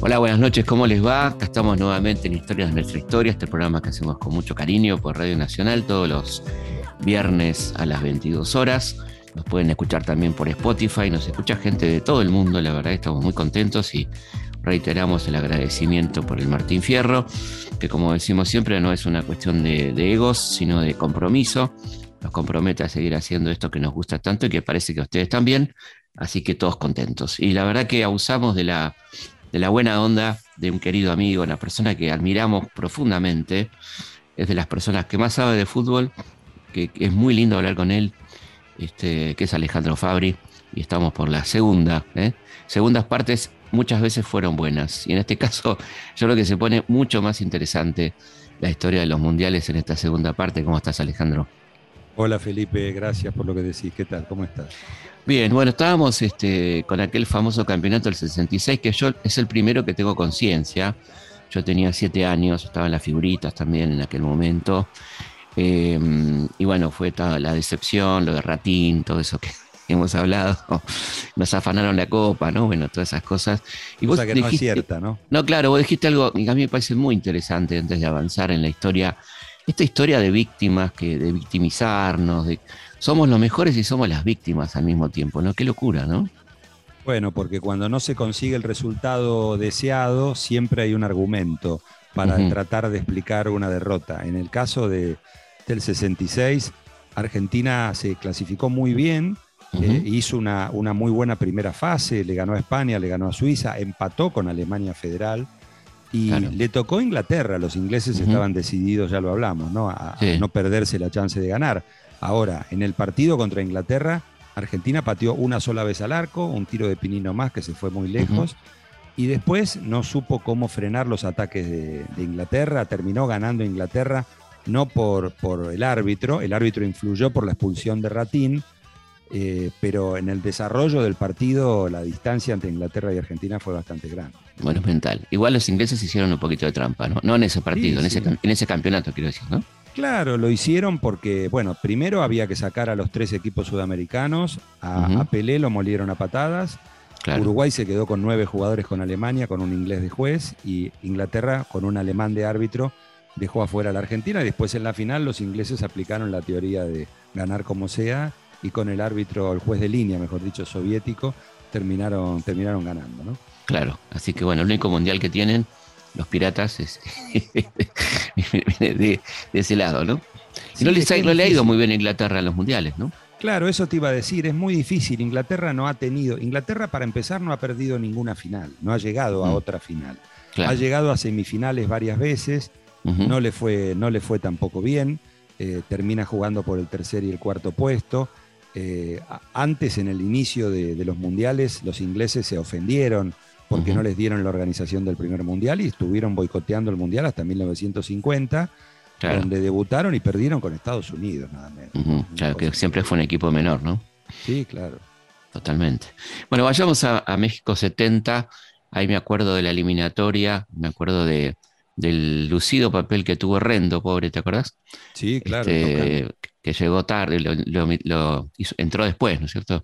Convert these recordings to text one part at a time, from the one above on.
Hola, buenas noches, ¿cómo les va? Acá estamos nuevamente en Historias de nuestra historia, este programa que hacemos con mucho cariño por Radio Nacional todos los viernes a las 22 horas. Nos pueden escuchar también por Spotify, nos escucha gente de todo el mundo, la verdad estamos muy contentos y reiteramos el agradecimiento por el Martín Fierro, que como decimos siempre no es una cuestión de, de egos, sino de compromiso. Nos compromete a seguir haciendo esto que nos gusta tanto y que parece que a ustedes también, así que todos contentos. Y la verdad que abusamos de la buena onda de un querido amigo, una persona que admiramos profundamente. Es de las personas que más sabe de fútbol, que, es muy lindo hablar con él, este, que es Alejandro Fabri, y estamos por la segunda. ¿eh? Segundas partes muchas veces fueron buenas, y en este caso yo creo que se pone mucho más interesante la historia de los mundiales en esta segunda parte. ¿Cómo estás, Alejandro? Hola Felipe, gracias por lo que decís. ¿Qué tal? ¿Cómo estás? Bien, bueno, estábamos este, con aquel famoso campeonato del 66, que yo es el primero que tengo conciencia. Yo tenía siete años, estaba en las figuritas también en aquel momento. Em, y bueno, fue toda la decepción, lo de Ratín, todo eso que hemos hablado. Nos afanaron la copa, ¿no? Bueno, todas esas cosas. Y vos que no es cierta, ¿no? No, claro, vos dijiste algo que a mí me parece muy interesante antes de avanzar en la historia. Esta historia de víctimas, que, de victimizarnos, de somos los mejores y somos las víctimas al mismo tiempo, ¿no? Qué locura, ¿no? Bueno, porque cuando no se consigue el resultado deseado, siempre hay un argumento para tratar de explicar una derrota. En el caso de, del 66, Argentina se clasificó muy bien, eh, hizo una, una, muy buena primera fase, le ganó a España, le ganó a Suiza, empató con Alemania Federal y le tocó Inglaterra. Los ingleses estaban decididos, ya lo hablamos, ¿no? a no perderse la chance de ganar. Ahora, en el partido contra Inglaterra, Argentina pateó una sola vez al arco, un tiro de Pinino más que se fue muy lejos. Y después no supo cómo frenar los ataques de, Inglaterra. Terminó ganando Inglaterra no por, por, el árbitro. El árbitro influyó por la expulsión de Ratín. Eh, pero en el desarrollo del partido la distancia entre Inglaterra y Argentina fue bastante grande. Bueno, es mental. Igual los ingleses hicieron un poquito de trampa, ¿no? No en ese partido, en, Ese, en ese campeonato, quiero decir, ¿no? Claro, lo hicieron porque, bueno, primero había que sacar a los tres equipos sudamericanos, a, Pelé lo molieron a patadas, Uruguay se quedó con nueve jugadores con Alemania, con un inglés de juez, y Inglaterra con un alemán de árbitro dejó afuera a la Argentina, y después en la final los ingleses aplicaron la teoría de ganar como sea, y con el árbitro, el juez de línea, mejor dicho, soviético, terminaron, terminaron ganando, ¿no? Claro, así que bueno, el único mundial que tienen los piratas es, de, ese lado, ¿no? Y no, les ha, no le ha ido muy bien a Inglaterra en los mundiales, ¿no? Claro, eso te iba a decir, es muy difícil. Inglaterra no ha tenido, Inglaterra para empezar no ha perdido ninguna final, no ha llegado a mm. otra final. Ha llegado a semifinales varias veces, no, le fue, no le fue tampoco bien, eh, termina jugando por el tercer y el cuarto puesto. Eh, antes, en el inicio de, de, los mundiales, los ingleses se ofendieron porque no les dieron la organización del primer mundial y estuvieron boicoteando el mundial hasta 1950, donde debutaron y perdieron con Estados Unidos, nada menos. Claro, que siempre fue un equipo menor, ¿no? Sí, claro. Totalmente. Bueno, vayamos a, México 70. Ahí me acuerdo de la eliminatoria, me acuerdo de, del lucido papel que tuvo Rendo, pobre, ¿te acordás? Sí, claro. Este, que llegó tarde, lo, entró después, ¿no es cierto?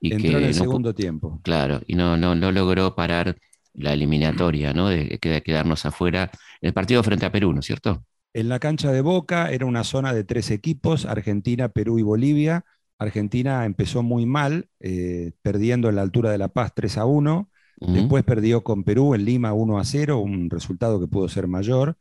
Entró en el segundo tiempo. Claro, y no, no, no logró parar la eliminatoria, ¿no? De, quedarnos afuera. El partido frente a Perú, ¿no es cierto? En la cancha de Boca era una zona de tres equipos, Argentina, Perú y Bolivia. Argentina empezó muy mal, eh, perdiendo en la altura de La Paz 3 a 1. Después perdió con Perú en Lima 1 a 0, un resultado que pudo ser mayor.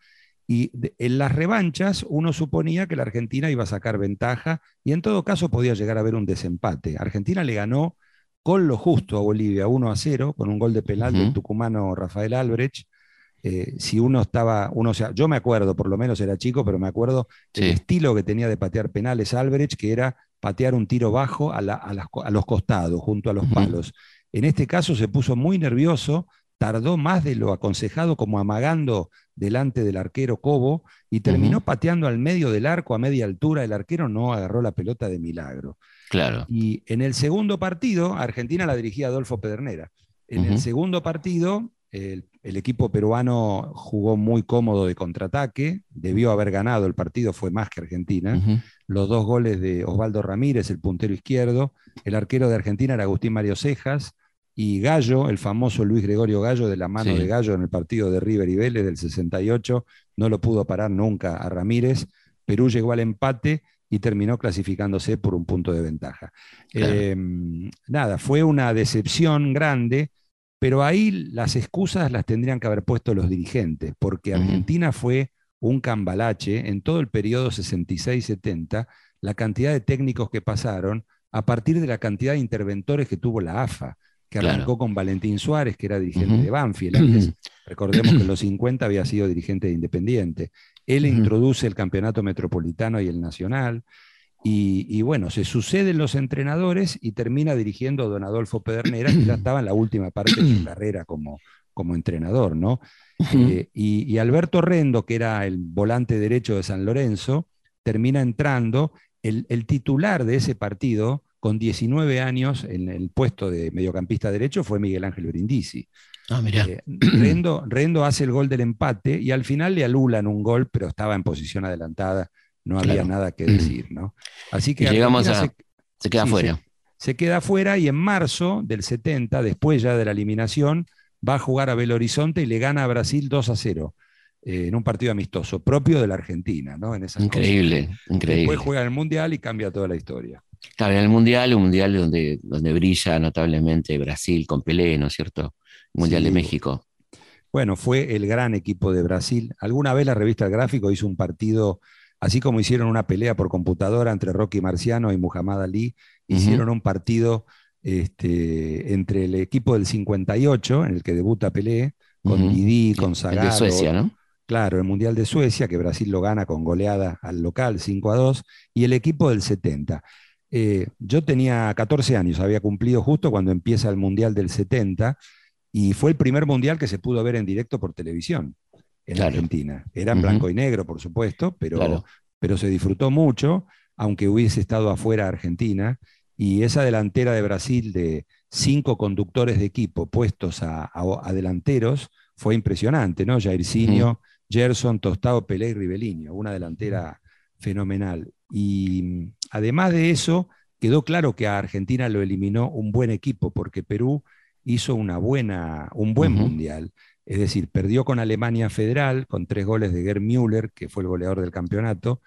Y en las revanchas uno suponía que la Argentina iba a sacar ventaja y en todo caso podía llegar a haber un desempate. Argentina le ganó con lo justo a Bolivia 1 a 0 con un gol de penal del tucumano Rafael Albrecht. Eh, si uno estaba, uno, sea, yo me acuerdo, por lo menos era chico, pero me acuerdo el estilo que tenía de patear penales Albrecht, que era patear un tiro bajo a, los costados, junto a los palos. En este caso se puso muy nervioso, tardó más de lo aconsejado como amagando delante del arquero Cobo y terminó pateando al medio del arco a media altura. El arquero no agarró la pelota de milagro. Claro. Y en el segundo partido, Argentina la dirigía Adolfo Pedernera. En el segundo partido, el, equipo peruano jugó muy cómodo de contraataque, debió haber ganado, el partido fue más que Argentina. Los dos goles de Osvaldo Ramírez, el puntero izquierdo, el arquero de Argentina era Agustín Mario Cejas, y Gallo, el famoso Luis Gregorio Gallo, de la mano de Gallo en el partido de River y Vélez del 68, no lo pudo parar nunca a Ramírez. Perú llegó al empate y terminó clasificándose por un punto de ventaja. Em, nada, fue una decepción grande, pero ahí las excusas las tendrían que haber puesto los dirigentes, porque Argentina fue un cambalache en todo el periodo 66-70, la cantidad de técnicos que pasaron a partir de la cantidad de interventores que tuvo la AFA que arrancó con Valentín Suárez, que era dirigente de Banfield. Antes, recordemos que en los 50 había sido dirigente de Independiente. Él introduce el campeonato metropolitano y el nacional. Y, bueno, se suceden los entrenadores y termina dirigiendo a don Adolfo Pedernera, que ya estaba en la última parte de su carrera como, como entrenador, ¿no? Eh, y, Alberto Rendo, que era el volante derecho de San Lorenzo, termina entrando. El, el titular de ese partido con 19 años en el puesto de mediocampista derecho fue Miguel Ángel Brindisi. Ah, mira. Eh, Rendo, hace el gol del empate y al final le alulan un gol, pero estaba en posición adelantada, no había nada que decir, ¿no? Así que llegamos a. Se, queda fuera. Se, queda fuera y en marzo del 70, después ya de la eliminación, va a jugar a Belo Horizonte y le gana a Brasil 2 a 0 eh, en un partido amistoso, propio de la Argentina, ¿no? En increíble, increíble. Después juega el Mundial y cambia toda la historia. Claro, en el Mundial, un Mundial donde, donde brilla notablemente Brasil con Pelé, ¿no es cierto? Mundial de México. Bueno, fue el gran equipo de Brasil. Alguna vez la revista Gráfico hizo un partido, así como hicieron una pelea por computadora entre Rocky Marciano y Muhammad Ali, hicieron un partido este, entre el equipo del 58, en el que debuta Pelé, con Didi, con Zagallo. de Suecia, ¿no? Claro, el Mundial de Suecia, que Brasil lo gana con goleada al local 5 a 2, y el equipo del 70. Eh, yo tenía 14 años, había cumplido justo cuando empieza el Mundial del 70 y fue el primer Mundial que se pudo ver en directo por televisión en Argentina. Era en blanco y negro, por supuesto, pero, pero se disfrutó mucho, aunque hubiese estado afuera Argentina. Y esa delantera de Brasil de cinco conductores de equipo puestos a, delanteros fue impresionante, ¿no? Jairzinho, Gerson, Tostado, Pelé y Ribeliño, una delantera fenomenal. Y mm, además de eso, quedó claro que a Argentina lo eliminó un buen equipo, porque Perú hizo una buena, un buen mundial. Es decir, perdió con Alemania Federal, con tres goles de Gerd Müller, que fue el goleador del campeonato,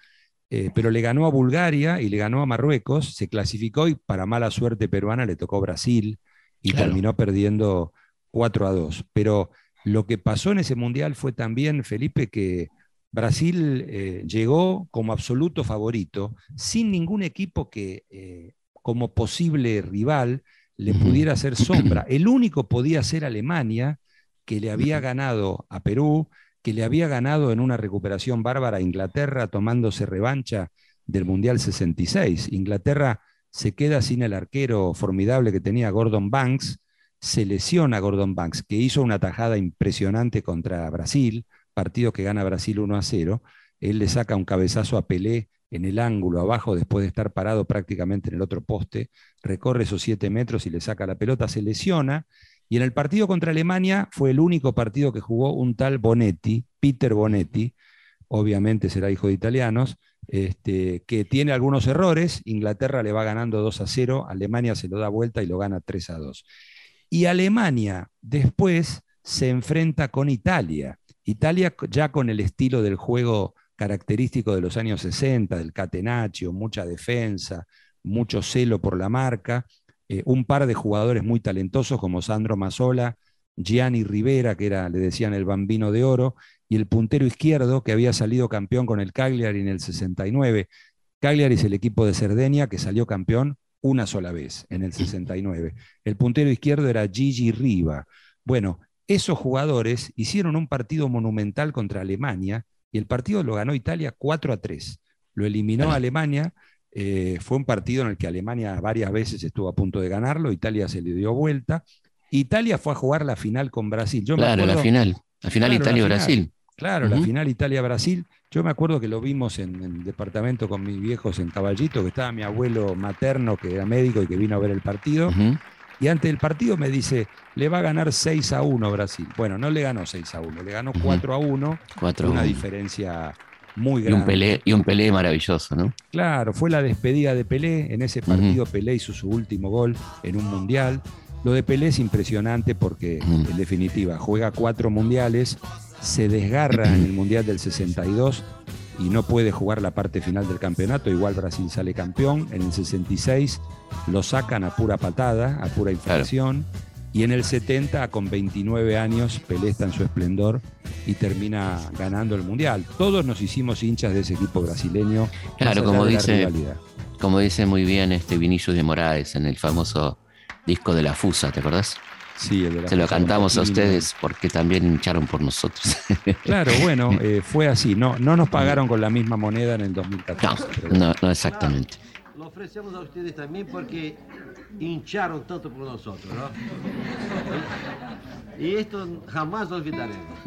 eh, pero le ganó a Bulgaria y le ganó a Marruecos, se clasificó y para mala suerte peruana le tocó Brasil y terminó perdiendo 4 a 2. Pero lo que pasó en ese mundial fue también, Felipe, que Brasil eh, llegó como absoluto favorito, sin ningún equipo que eh, como posible rival le pudiera hacer sombra. El único podía ser Alemania, que le había ganado a Perú, que le había ganado en una recuperación bárbara a Inglaterra, tomándose revancha del Mundial 66. Inglaterra se queda sin el arquero formidable que tenía Gordon Banks, se lesiona Gordon Banks, que hizo una tajada impresionante contra Brasil, partido que gana Brasil 1 a 0, él le saca un cabezazo a Pelé en el ángulo abajo después de estar parado prácticamente en el otro poste, recorre esos 7 metros y le saca la pelota, se lesiona. Y en el partido contra Alemania fue el único partido que jugó un tal Bonetti, Peter Bonetti, obviamente será hijo de italianos, este, que tiene algunos errores. Inglaterra le va ganando 2 a 0, Alemania se lo da vuelta y lo gana 3 a 2. Y Alemania después se enfrenta con Italia. Italia ya con el estilo del juego característico de los años 60, del catenaccio, mucha defensa, mucho celo por la marca, eh, un par de jugadores muy talentosos como Sandro Mazzola, Gianni Rivera, que era, le decían el bambino de oro, y el puntero izquierdo, que había salido campeón con el Cagliari en el 69. Cagliari es el equipo de Cerdeña que salió campeón una sola vez, en el 69. El puntero izquierdo era Gigi Riva. Bueno, esos jugadores hicieron un partido monumental contra Alemania y el partido lo ganó Italia 4 a 3. Lo eliminó Alemania. Eh, fue un partido en el que Alemania varias veces estuvo a punto de ganarlo. Italia se le dio vuelta. Italia fue a jugar la final con Brasil. claro, la final. La final Italia-Brasil. Claro, la final Italia-Brasil. Yo me acuerdo que lo vimos en, el departamento con mis viejos en Caballito, que estaba mi abuelo materno, que era médico y que vino a ver el partido. Y antes del partido me dice, le va a ganar 6 a 1 Brasil. Bueno, no le ganó 6 a 1, le ganó 4 a 1. 4 una diferencia muy grande. Y un, Pelé, y un Pelé maravilloso, ¿no? Claro, fue la despedida de Pelé. En ese partido Pelé hizo su último gol en un mundial. Lo de Pelé es impresionante porque, en definitiva, juega cuatro mundiales, se desgarra en el mundial del 62 y no puede jugar la parte final del campeonato. Igual Brasil sale campeón. En el 66 lo sacan a pura patada, a pura infracción. Y en el 70, con 29 años, Pelé está en su esplendor y termina ganando el Mundial. Todos nos hicimos hinchas de ese equipo brasileño. Claro, como dice, como dice muy bien este Vinicius de Moraes en el famoso disco de la Fusa, ¿te acordás? Sí, el de la Se lo cantamos a ustedes porque también hincharon por nosotros. Claro, bueno, eh, fue así. No, no nos pagaron con la misma moneda en el 2014. No, no, exactamente. Lo ofrecemos a ustedes también porque hincharon tanto por nosotros, ¿no? Y esto jamás lo olvidaremos.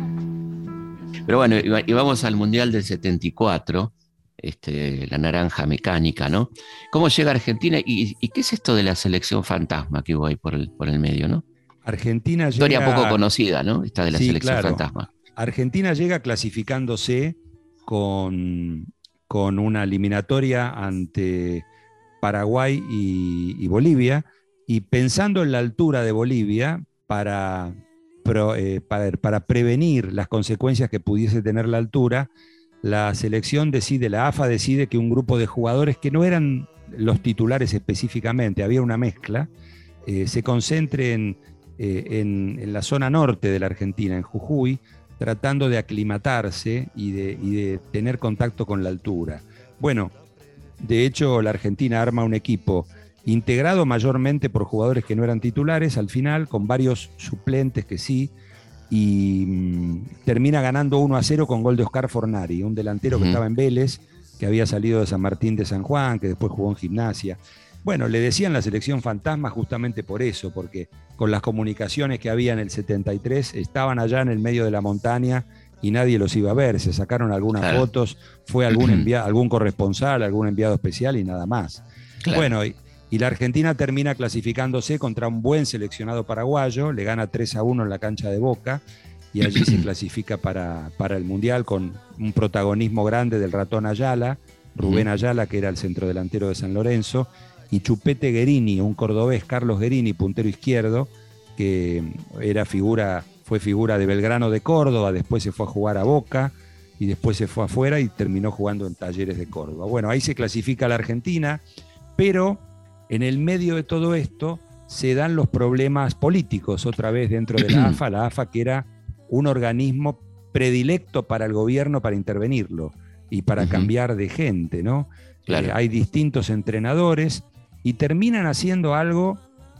Pero bueno, y vamos al Mundial del 74, este, la naranja mecánica, ¿no? ¿Cómo llega Argentina y, qué es esto de la selección fantasma que hubo ahí por el, por el medio, ¿no? Argentina llega... Historia poco conocida, ¿no? Esta de la selección fantasma. Argentina llega clasificándose con, con una eliminatoria ante Paraguay y, Bolivia, y pensando en la altura de Bolivia para, eh, para, para, prevenir las consecuencias que pudiese tener la altura, la selección decide, la AFA decide que un grupo de jugadores que no eran los titulares específicamente, había una mezcla, eh, se concentre eh, en, en, la zona norte de la Argentina, en Jujuy, tratando de aclimatarse y de, y de tener contacto con la altura. Bueno, de hecho, la Argentina arma un equipo integrado mayormente por jugadores que no eran titulares al final, con varios suplentes que sí, y mm, termina ganando 1 a 0 con gol de Oscar Fornari, un delantero que estaba en Vélez, que había salido de San Martín de San Juan, que después jugó en gimnasia. Bueno, le decían la selección fantasma justamente por eso, porque con las comunicaciones que había en el 73 estaban allá en el medio de la montaña y nadie los iba a ver. Se sacaron algunas fotos, fue algún, algún corresponsal, algún enviado especial y nada más. Bueno, y, la Argentina termina clasificándose contra un buen seleccionado paraguayo, le gana 3 a 1 en la cancha de Boca y allí se clasifica para, para, el Mundial con un protagonismo grande del ratón Ayala, Rubén Ayala, que era el centrodelantero de San Lorenzo, y Chupete Guerini, un cordobés, Carlos Guerini, puntero izquierdo, que era figura fue figura de Belgrano de Córdoba, después se fue a jugar a Boca y después se fue afuera y terminó jugando en Talleres de Córdoba. Bueno, ahí se clasifica la Argentina, pero en el medio de todo esto se dan los problemas políticos otra vez dentro de la AFA, la AFA que era un organismo predilecto para el gobierno para intervenirlo y para cambiar de gente, ¿no? Eh, hay distintos entrenadores y terminan haciendo algo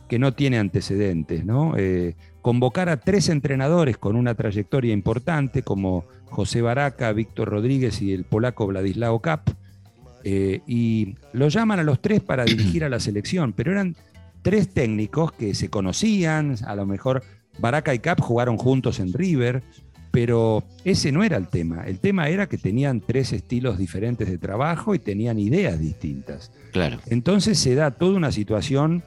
que no tiene antecedentes, ¿no? Eh, convocar a tres entrenadores con una trayectoria importante, como José Baraca, Víctor Rodríguez y el polaco Vladislao Kap, eh, y lo llaman a los tres para dirigir a la selección, pero eran tres técnicos que se conocían, a lo mejor Baraca y Cap jugaron juntos en River, pero ese no era el tema. El tema era que tenían tres estilos diferentes de trabajo y tenían ideas distintas. Claro. Entonces se da toda una situación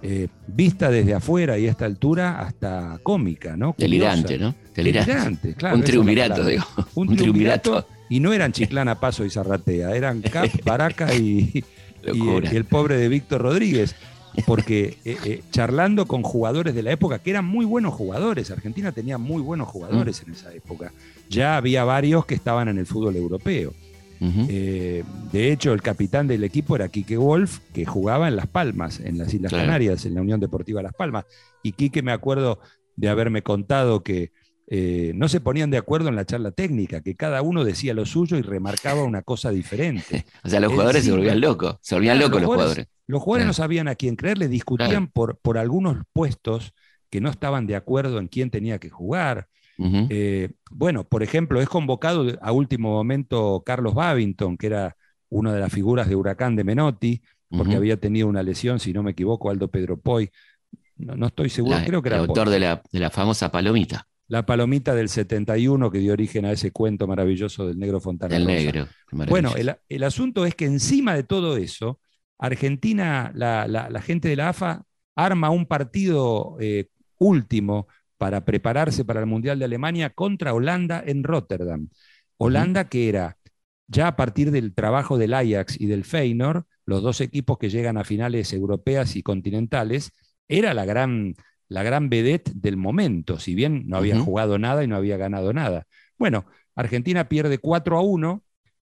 eh, vista desde afuera y a esta altura hasta cómica, ¿no? Delirante, ¿no? Delirante, claro. Un triunvirato, digo. Un, triunvirato. Y no eran Chiclana, Paso y Zarratea, eran Cap, Baraca y, el pobre de Víctor Rodríguez. Porque eh, eh, charlando con jugadores de la época, que eran muy buenos jugadores, Argentina tenía muy buenos jugadores mm. en esa época, ya había varios que estaban en el fútbol europeo. Eh, de hecho, el capitán del equipo era Quique Wolf, que jugaba en Las Palmas, en las Islas Canarias, en la Unión Deportiva Las Palmas. Y Quique me acuerdo de haberme contado que eh, no se ponían de acuerdo en la charla técnica, que cada uno decía lo suyo y remarcaba una cosa diferente. o sea, los jugadores se volvían locos, se volvían locos los, jugadores. Los jugadores no sabían a quién creer, le discutían por, por algunos puestos que no estaban de acuerdo en quién tenía que jugar. Eh, bueno, por ejemplo, es convocado a último momento Carlos Babington, que era una de las figuras de Huracán de Menotti, porque había tenido una lesión, si no me equivoco, Aldo Pedro Poy. No, estoy seguro, creo que era. El autor de la, de la, famosa palomita. La palomita del 71 que dio origen a ese cuento maravilloso del negro Fontana. El negro. Bueno, el, asunto es que encima de todo eso, Argentina, la, la gente de la AFA arma un partido eh, último para prepararse para el Mundial de Alemania contra Holanda en Rotterdam. Holanda que era ya a partir del trabajo del Ajax y del Feyenoord, los dos equipos que llegan a finales europeas y continentales, era la gran, la gran vedette del momento, si bien no había jugado nada y no había ganado nada. Bueno, Argentina pierde 4 a 1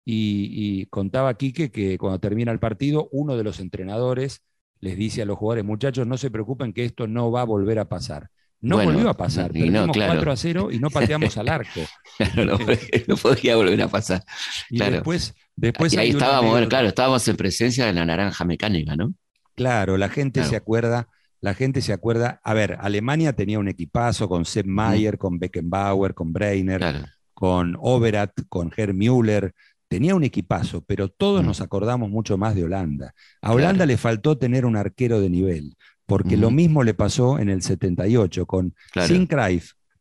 y, contaba Quique que cuando termina el partido, uno de los entrenadores les dice a los jugadores, muchachos, no se preocupen que esto no va a volver a pasar. No volvió a pasar. Perdimos 4 a 0 y no pateamos al arco. Claro, no, podía volver a pasar. Y después, después ahí estábamos, claro, estábamos en presencia de la naranja mecánica, ¿no? Claro, la gente se acuerda, la gente se acuerda. A ver, Alemania tenía un equipazo con Sepp Mayer, con Beckenbauer, con Breiner, con Overath, con Herr Müller. Tenía un equipazo, pero todos nos acordamos mucho más de Holanda. A Holanda le faltó tener un arquero de nivel porque lo mismo le pasó en el 78 con Sin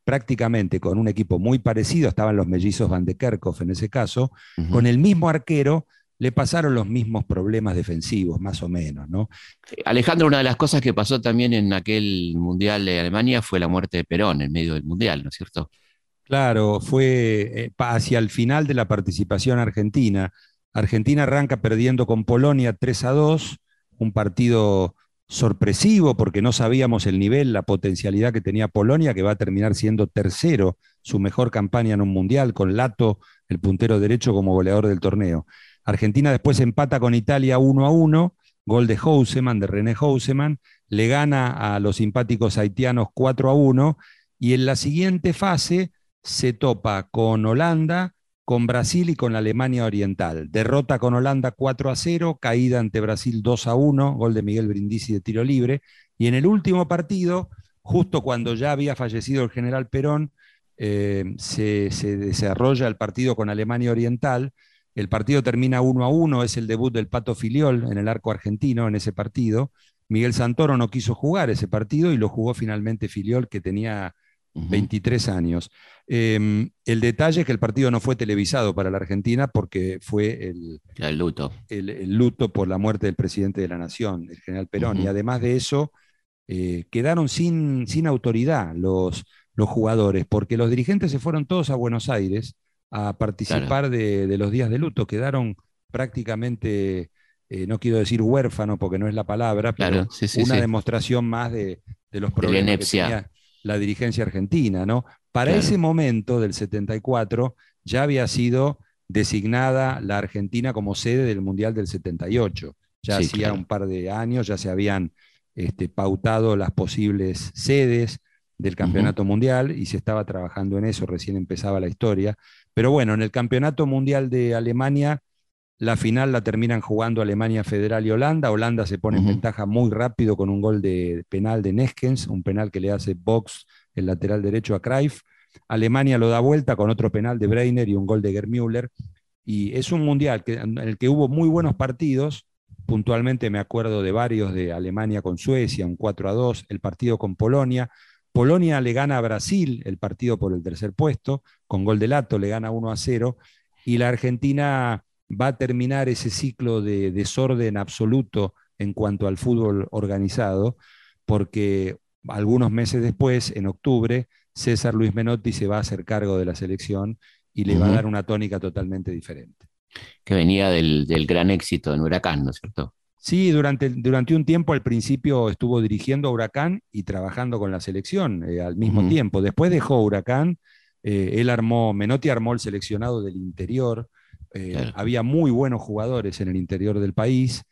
prácticamente con un equipo muy parecido, estaban los mellizos Van de Kerkhoff en ese caso, con el mismo arquero le pasaron los mismos problemas defensivos, más o menos, ¿no? Alejandro, una de las cosas que pasó también en aquel Mundial de Alemania fue la muerte de Perón en medio del Mundial, ¿no es cierto? Claro, fue eh, hacia el final de la participación argentina. Argentina arranca perdiendo con Polonia 3 a 2, un partido sorpresivo porque no sabíamos el nivel, la potencialidad que tenía Polonia, que va a terminar siendo tercero, su mejor campaña en un mundial, con Lato, el puntero derecho, como goleador del torneo. Argentina después empata con Italia 1 a 1, gol de Houseman, de René Houseman, le gana a los simpáticos haitianos 4 a 1 y en la siguiente fase se topa con Holanda, con Brasil y con Alemania Oriental. Derrota con Holanda 4 a 0, caída ante Brasil 2 a 1, gol de Miguel Brindisi de tiro libre. Y en el último partido, justo cuando ya había fallecido el general Perón, eh, se, desarrolla el partido con Alemania Oriental. El partido termina 1 a 1, es el debut del Pato Filiol en el arco argentino en ese partido. Miguel Santoro no quiso jugar ese partido y lo jugó finalmente Filiol, que tenía 23 años. Em, el detalle es que el partido no fue televisado para la Argentina porque fue el, luto. El, luto por la muerte del presidente de la Nación, el general Perón. Y además de eso, eh, quedaron sin, sin autoridad los, los jugadores, porque los dirigentes se fueron todos a Buenos Aires a participar de, los días de luto. Quedaron prácticamente, eh, no quiero decir huérfanos porque no es la palabra, pero una demostración más de, los problemas que tenía la dirigencia argentina, ¿no? Para ese momento del 74 ya había sido designada la Argentina como sede del Mundial del 78. Ya hacía un par de años, ya se habían este, pautado las posibles sedes del Campeonato Mundial y se estaba trabajando en eso, recién empezaba la historia. Pero bueno, en el Campeonato Mundial de Alemania, la final la terminan jugando Alemania Federal y Holanda. Holanda se pone en ventaja muy rápido con un gol de penal de Neskens, un penal que le hace Box, el lateral derecho a Cruyff. Alemania lo da vuelta con otro penal de Breiner y un gol de Germüller. Y es un mundial en el que hubo muy buenos partidos. Puntualmente me acuerdo de varios de Alemania con Suecia, un 4 a 2, el partido con Polonia. Polonia le gana a Brasil el partido por el tercer puesto, con gol de Lato le gana 1 a 0. Y la Argentina va a terminar ese ciclo de desorden absoluto en cuanto al fútbol organizado, porque algunos meses después, en octubre, César Luis Menotti se va a hacer cargo de la selección y le va a dar una tónica totalmente diferente. Que venía del, gran éxito en Huracán, ¿no es cierto? Sí, durante, durante un tiempo al principio estuvo dirigiendo a Huracán y trabajando con la selección eh, al mismo tiempo. Después dejó Huracán, eh, él armó, Menotti armó el seleccionado del interior, eh, había muy buenos jugadores en el interior del país.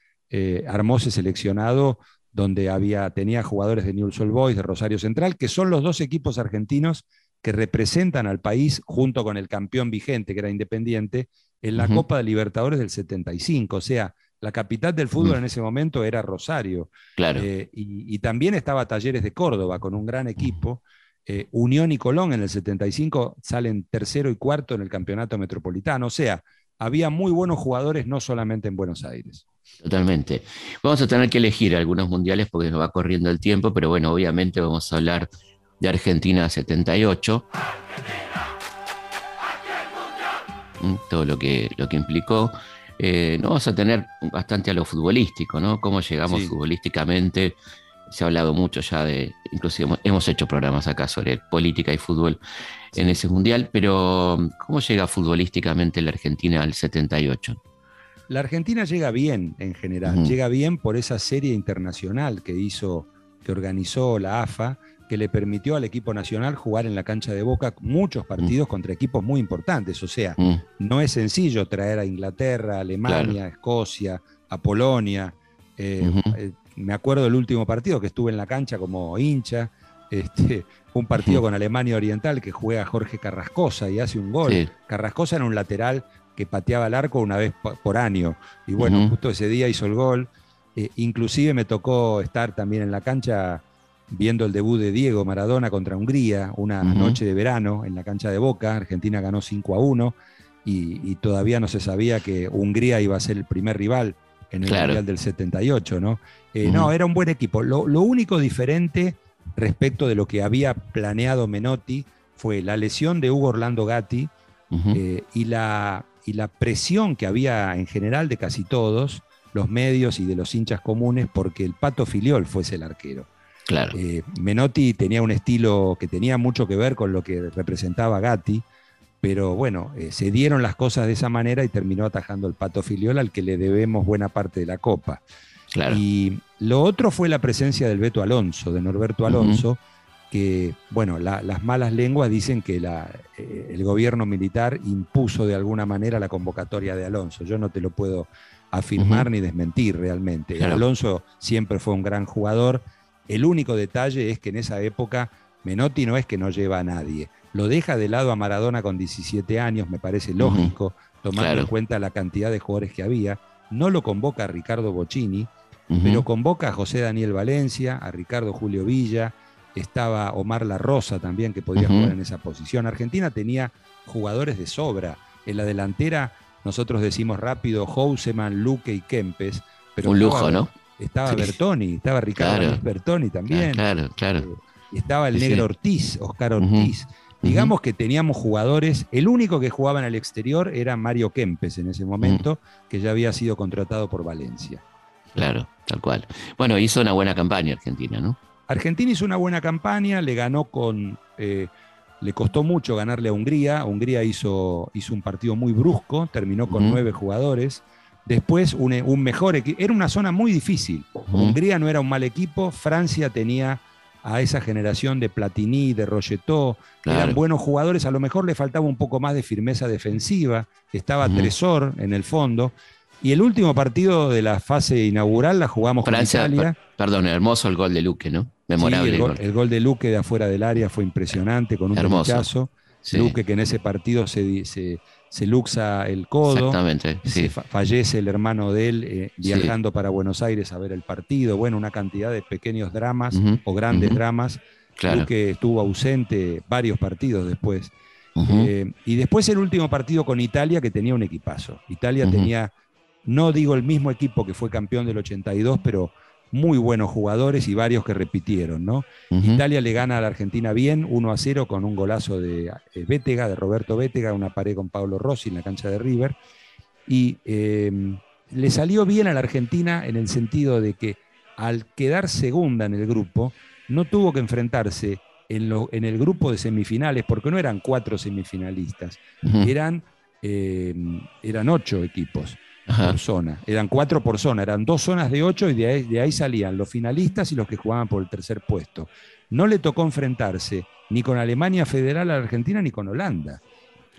Armó ese seleccionado donde había, tenía jugadores de Newell's Old Boys, de Rosario Central, que son los dos equipos argentinos que representan al país junto con el campeón vigente, que era Independiente, en la Copa de Libertadores del 75. O sea, la capital del fútbol en ese momento era Rosario. Claro. Eh, y, también estaba Talleres de Córdoba con un gran equipo. Unión y Colón en el 75 salen tercero y cuarto en el campeonato metropolitano. O sea, había muy buenos jugadores, no solamente en Buenos Aires. Totalmente. Vamos a tener que elegir algunos mundiales porque nos va corriendo el tiempo, pero bueno, obviamente vamos a hablar de Argentina 78. Mm, todo lo que, lo que implicó. Eh, no vamos a tener bastante a lo futbolístico, ¿no? Cómo llegamos futbolísticamente. Se ha hablado mucho ya de, inclusive hemos hecho programas acá sobre política y fútbol en ese mundial, pero ¿cómo llega futbolísticamente la Argentina al 78? La Argentina llega bien en general, llega bien por esa serie internacional que hizo, que organizó la AFA, que le permitió al equipo nacional jugar en la cancha de Boca muchos partidos contra equipos muy importantes. O sea, no es sencillo traer a Inglaterra, Alemania, Escocia, a Polonia. Eh, eh, me acuerdo del último partido que estuve en la cancha como hincha. Este, un partido con Alemania Oriental que juega Jorge Carrascosa y hace un gol. Carrascosa era un lateral que pateaba el arco una vez por año. Y bueno, justo ese día hizo el gol. Eh, inclusive me tocó estar también en la cancha viendo el debut de Diego Maradona contra Hungría, una noche de verano en la cancha de Boca. Argentina ganó 5 a 1 y, todavía no se sabía que Hungría iba a ser el primer rival en el Mundial del 78, ¿no? Eh, no, era un buen equipo. Lo, único diferente respecto de lo que había planeado Menotti fue la lesión de Hugo Orlando Gatti eh, y la y la presión que había en general de casi todos, los medios y de los hinchas comunes, porque el Pato Filiol fuese el arquero. Claro. Eh, Menotti tenía un estilo que tenía mucho que ver con lo que representaba Gatti, pero bueno, eh, se dieron las cosas de esa manera y terminó atajando el Pato Filiol al que le debemos buena parte de la copa. Claro. Y lo otro fue la presencia del Beto Alonso, de Norberto Alonso, que, bueno, las malas lenguas dicen que eh, el gobierno militar impuso de alguna manera la convocatoria de Alonso. Yo no te lo puedo afirmar ni desmentir realmente. Alonso siempre fue un gran jugador. El único detalle es que en esa época Menotti no es que no lleva a nadie. Lo deja de lado a Maradona con 17 años, me parece lógico, tomando en cuenta la cantidad de jugadores que había. No lo convoca a Ricardo Bocini, pero convoca a José Daniel Valencia, a Ricardo Julio Villa, estaba Omar La Rosa también, que podía jugar en esa posición. Argentina tenía jugadores de sobra. En la delantera, nosotros decimos rápido Houseman, Luque y Kempes. Pero Un lujo, ¿no? Estaba Bertoni, estaba Ricardo Bertoni también. Claro, claro. Eh, estaba el negro Ortiz, Oscar Ortiz. Digamos que teníamos jugadores, el único que jugaba en el exterior era Mario Kempes en ese momento, que ya había sido contratado por Valencia. Claro, tal cual. Bueno, hizo una buena campaña Argentina, ¿no? Argentina hizo una buena campaña, le ganó con. Eh, le costó mucho ganarle a Hungría. Hungría hizo, hizo un partido muy brusco, terminó con nueve jugadores. Después, un, mejor equipo. Era una zona muy difícil. Hungría no era un mal equipo. Francia tenía a esa generación de Platini, de Rogetó. Eran buenos jugadores. A lo mejor le faltaba un poco más de firmeza defensiva. Estaba Tresor en el fondo. Y el último partido de la fase inaugural la jugamos con Italia. perdón, hermoso el gol de Luque, ¿no? Memorable. el, gol, de Luque de afuera del área fue impresionante, con un rechazo. Luque que en ese partido se, se, luxa el codo. Exactamente. fallece el hermano de él eh, viajando para Buenos Aires a ver el partido. Bueno, una cantidad de pequeños dramas o grandes dramas. Claro. Luque estuvo ausente varios partidos después. Eh, y después el último partido con Italia que tenía un equipazo. Italia tenía no digo el mismo equipo que fue campeón del 82, pero muy buenos jugadores y varios que repitieron, ¿no? Italia le gana a la Argentina bien, 1 a 0 con un golazo de eh, de Roberto Bétega, una pared con Pablo Rossi en la cancha de River. Y em, le salió bien a la Argentina en el sentido de que al quedar segunda en el grupo, no tuvo que enfrentarse en, en el grupo de semifinales, porque no eran cuatro semifinalistas, eran, em, eran ocho equipos por zona. Eran cuatro por zona, eran dos zonas de ocho y de ahí, salían los finalistas y los que jugaban por el tercer puesto. No le tocó enfrentarse ni con Alemania Federal a la Argentina ni con Holanda.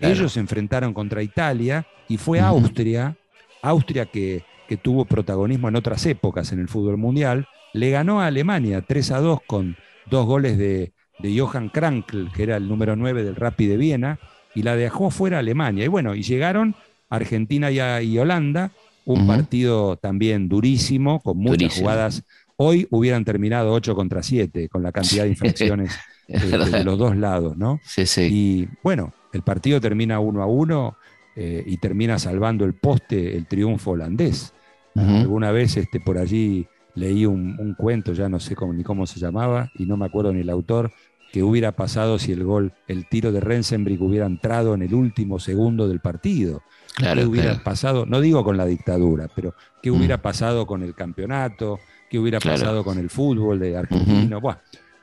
Ellos se enfrentaron contra Italia y fue Austria, Austria que, tuvo protagonismo en otras épocas en el fútbol mundial, le ganó a Alemania 3 a 2 con dos goles de, de Johann Krankl, que era el número 9 del Rapid de Viena, y la dejó fuera a Alemania. Y bueno, y llegaron Argentina y, Holanda, un partido también durísimo, con muchas jugadas. Hoy hubieran terminado 8 contra 7, con la cantidad de infracciones de, los dos lados, ¿no? Sí, sí. Y bueno, el partido termina 1 a 1 eh, y termina salvando el poste el triunfo holandés. Alguna vez este, por allí leí un, cuento, ya no sé cómo, ni cómo se llamaba, y no me acuerdo ni el autor, que hubiera pasado si el gol, el tiro de Rensenbrink hubiera entrado en el último segundo del partido. ¿Qué hubiera pasado? No digo con la dictadura, pero ¿qué hubiera mm. pasado con el campeonato? qué hubiera pasado con el fútbol de argentino.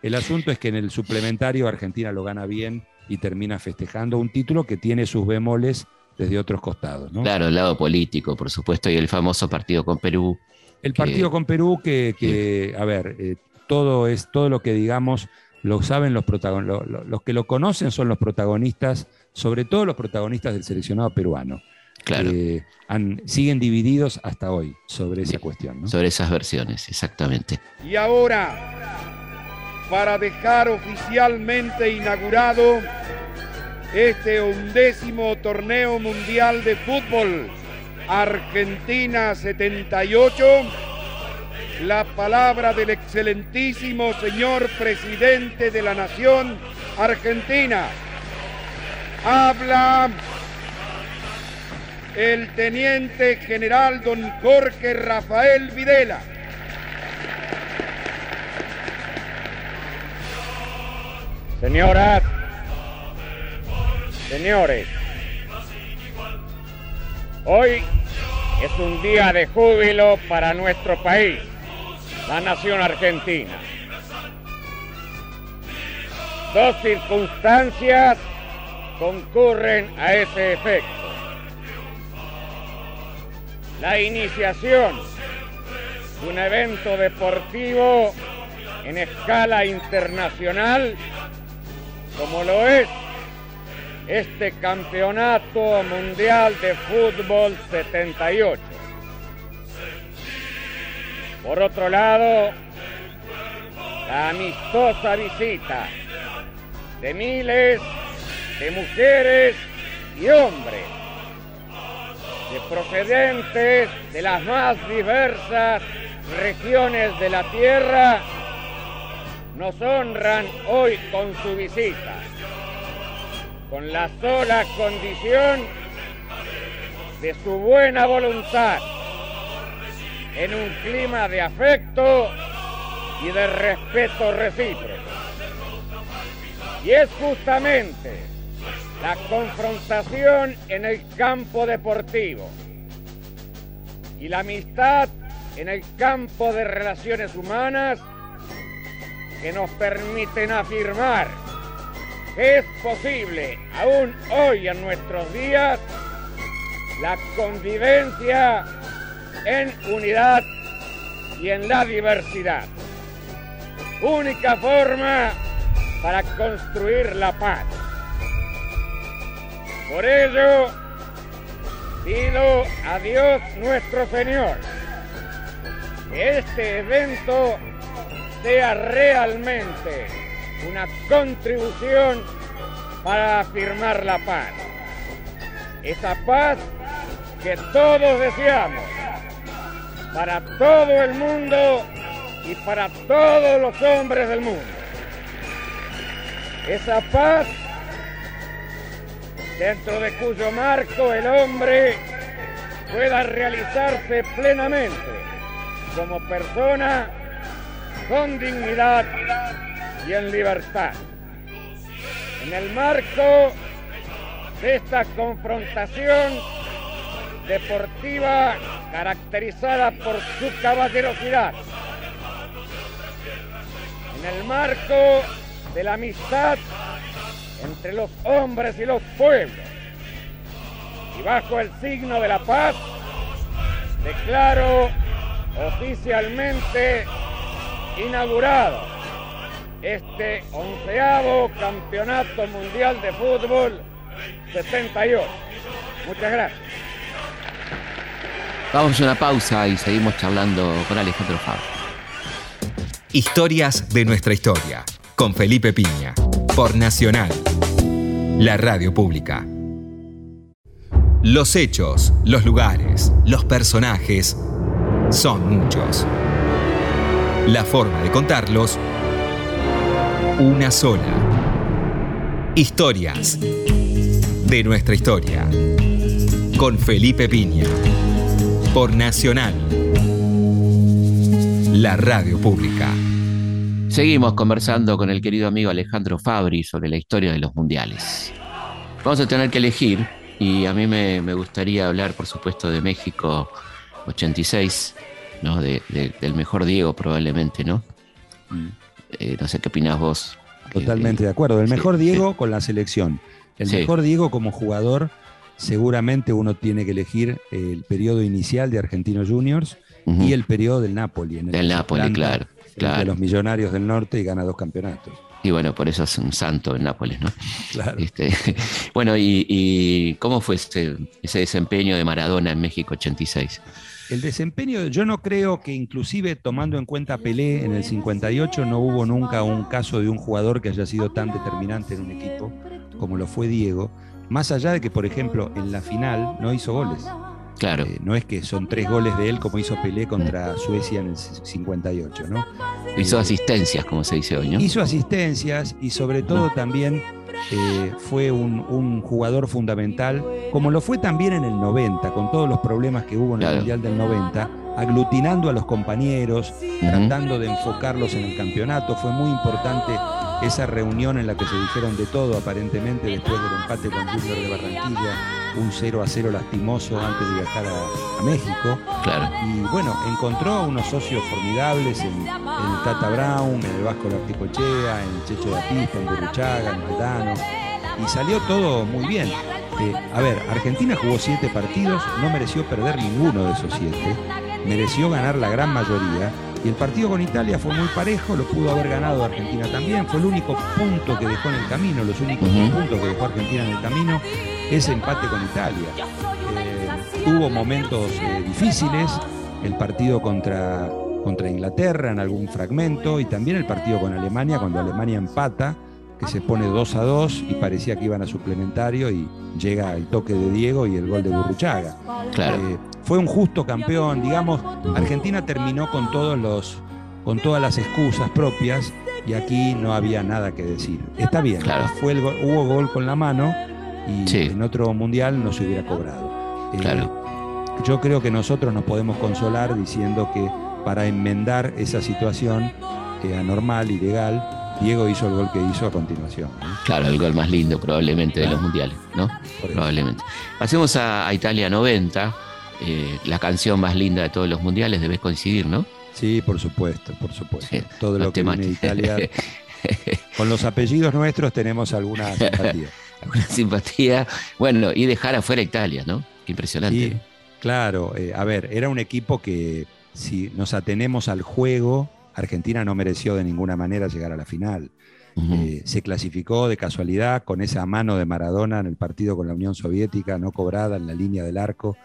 el asunto es que en el suplementario Argentina lo gana bien y termina festejando un título que tiene sus bemoles desde otros costados. Claro, el lado político, por supuesto, y el famoso partido con Perú. El partido con Perú que, a ver, eh, todo es todo lo que digamos lo saben los protagonistas, los que lo conocen son los protagonistas, sobre todo los protagonistas del seleccionado peruano. Claro. siguen divididos hasta hoy sobre esa cuestión. Sobre esas versiones, exactamente. Y ahora, para dejar oficialmente inaugurado este undécimo torneo mundial de fútbol, Argentina 78, la palabra del excelentísimo señor presidente de la Nación Argentina. Habla el teniente general don Jorge Rafael Videla. Señoras, señores, hoy es un día de júbilo para nuestro país la nación argentina. Dos circunstancias concurren a ese efecto. La iniciación de un evento deportivo en escala internacional, como lo es este Campeonato Mundial de Fútbol 78 por otro lado, la amistosa visita de miles de mujeres y hombres de procedentes de las más diversas regiones de la tierra nos honran hoy con su visita, con la sola condición de su buena voluntad en un clima de afecto y de respeto recíproco. Y es justamente la confrontación en el campo deportivo y la amistad en el campo de relaciones humanas que nos permiten afirmar que es posible, aún hoy en nuestros días, la convivencia en unidad y en la diversidad. Única forma para construir la paz. Por ello, pido a Dios nuestro Señor que este evento sea realmente una contribución para afirmar la paz. Esa paz que todos deseamos para todo el mundo y para todos los hombres del mundo. Esa paz dentro de cuyo marco el hombre pueda realizarse plenamente como persona con dignidad y en libertad. En el marco de esta confrontación deportiva caracterizada por su caballerosidad. En el marco de la amistad entre los hombres y los pueblos y bajo el signo de la paz, declaro oficialmente inaugurado este onceavo Campeonato Mundial de Fútbol 78. Muchas gracias. Vamos a una pausa y seguimos charlando con Alejandro Fabio. Historias de nuestra historia, con Felipe Piña, por Nacional, la radio pública. Los hechos, los lugares, los personajes son muchos. La forma de contarlos, una sola. Historias de nuestra historia, con Felipe Piña por Nacional, la radio pública. Seguimos conversando con el querido amigo Alejandro Fabri sobre la historia de los mundiales. Vamos a tener que elegir, y a mí me, gustaría hablar, por supuesto, de México 86, ¿no? De, del mejor Diego probablemente, ¿no? Mm. Eh, no sé qué opinas vos. Totalmente de acuerdo. El mejor Diego con la selección. El mejor Diego como jugador, seguramente uno tiene que elegir el periodo inicial de Argentinos Juniors y el periodo del Napoli. En el del Napoli, claro. claro. De los millonarios del norte y gana dos campeonatos. Y bueno, por eso es un santo en Nápoles, ¿no? Claro. Este, bueno, y, cómo fue ese, desempeño de Maradona en México 86? El desempeño, yo no creo que inclusive tomando en cuenta Pelé en el 58 no hubo nunca un caso de un jugador que haya sido tan determinante en un equipo como lo fue Diego, más allá de que, por ejemplo, en la final no hizo goles. Claro. Eh, no es que son tres goles de él como hizo Pelé contra Suecia en el 58, ¿no? Hizo asistencias, como se dice hoy, ¿no? Hizo asistencias y sobre todo también eh, fue un, jugador fundamental, como lo fue también en el 90, con todos los problemas que hubo en el Mundial del 90, aglutinando a los compañeros, tratando de enfocarlos en el campeonato. Fue muy importante esa reunión en la que se dijeron de todo, aparentemente, después del empate con Junior de Barranquilla, un 0 a 0 lastimoso antes de viajar a, México. Claro. Y bueno, encontró a unos socios formidables en, Tata Brown, en el Vasco Larticochea, en el Checho de Atista, en Burruchaga, en Maldano. Y salió todo muy bien. Eh, a ver, Argentina jugó siete partidos, no mereció perder ninguno de esos siete, mereció ganar la gran mayoría y el partido con Italia fue muy parejo, lo pudo haber ganado Argentina también. Fue el único punto que dejó en el camino, los únicos puntos que dejó Argentina en el camino, ese empate con Italia. Eh, tuvo momentos eh, difíciles, el partido contra, contra Inglaterra en algún fragmento y también el partido con Alemania, cuando Alemania empata, que se pone 2 a 2 y parecía que iban a suplementario y llega el toque de Diego y el gol de Burruchaga. Claro. Eh, fue un justo campeón, digamos, Argentina terminó con todos los con todas las excusas propias y aquí no había nada que decir. Está bien, fue el hubo gol con la mano y en otro mundial no se hubiera cobrado. Eh, claro. yo creo que nosotros nos podemos consolar diciendo que para enmendar esa situación eh, anormal, ilegal, Diego hizo el gol que hizo a continuación. Claro, el gol más lindo probablemente de los mundiales, ¿no? Probablemente. Pasemos a Italia 90 eh, la canción más linda de todos los mundiales, debes coincidir, ¿no? Sí, por supuesto, por supuesto. Todo lo que viene de Italia. Con los apellidos nuestros tenemos alguna simpatía. alguna simpatía. Bueno, y dejar afuera Italia, ¿no? Qué impresionante. Sí, claro. Eh, a ver, era un equipo que, si nos atenemos al juego, Argentina no mereció de ninguna manera llegar a la final. Eh, se clasificó de casualidad con esa mano de Maradona en el partido con la Unión Soviética, no cobrada en la línea del arco.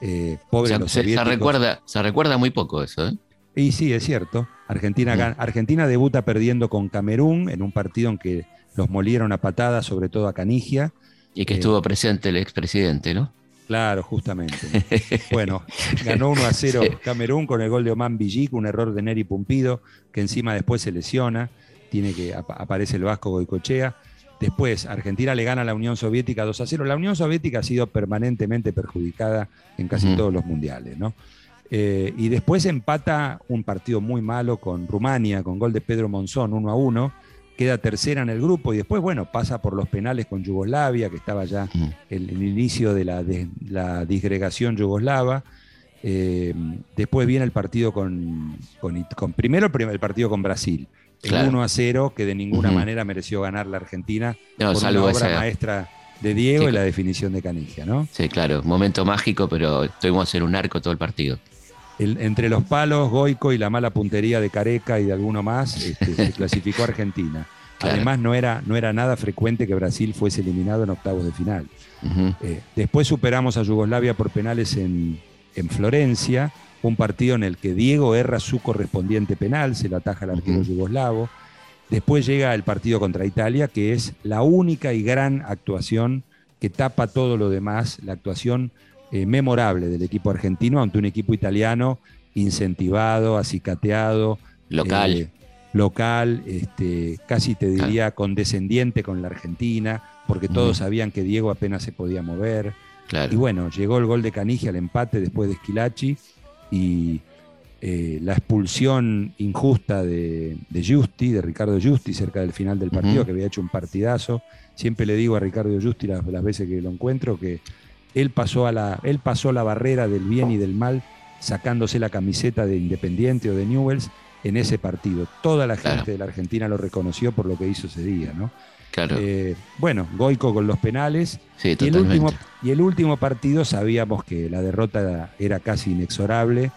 Eh, se, recuerda, se recuerda muy poco eso, ¿eh? Y sí, es cierto. Argentina. Argentina debuta perdiendo con Camerún en un partido en que los molieron a patadas, sobre todo a Canigia. Y que estuvo presente el expresidente, ¿no? Claro, justamente. bueno, ganó 1 a 0 Camerún con el gol de Oman Villic, un error de Neri Pumpido, que encima después se lesiona, tiene que aparece el Vasco Goicochea. Después, Argentina le gana a la Unión Soviética 2 a 0. La Unión Soviética ha sido permanentemente perjudicada en casi todos los mundiales, ¿no? Eh, y después empata un partido muy malo con Rumania, con gol de Pedro Monzón 1 a 1. Queda tercera en el grupo y después, bueno, pasa por los penales con Yugoslavia, que estaba ya en el, inicio de la, disgregación yugoslava. Eh, después viene el partido con, con, primero el partido con Brasil el 1 a 0, que de ninguna manera mereció ganar la Argentina no, por una obra maestra de Diego y la definición de Canigia, ¿no? Sí, claro, momento mágico, pero tuvimos en un arco todo el partido. entre los palos, Goico y la mala puntería de Careca y de alguno más, este, se clasificó Argentina. Además, no era, no era nada frecuente que Brasil fuese eliminado en octavos de final. Eh, después superamos a Yugoslavia por penales en, en Florencia un partido en el que Diego erra su correspondiente penal, se lo ataja al arquero yugoslavo. Después llega el partido contra Italia, que es la única y gran actuación que tapa todo lo demás, la actuación eh, memorable del equipo argentino ante un equipo italiano incentivado, acicateado. Local. Eh, local, este, casi te diría condescendiente con la Argentina, porque todos sabían que Diego apenas se podía mover. Y bueno, llegó el gol de Canigia al empate después de Esquilachi y eh, la expulsión injusta de, Justi, de Ricardo Justi, cerca del final del partido, que había hecho un partidazo. Siempre le digo a Ricardo Justi las, veces que lo encuentro que él pasó, a la, él pasó la barrera del bien y del mal sacándose la camiseta de Independiente o de Newells en ese partido. Toda la gente de la Argentina lo reconoció por lo que hizo ese día, ¿no? Claro. Eh, bueno, Goico con los penales. Sí, y, el último, y el último partido sabíamos que la derrota era casi inexorable.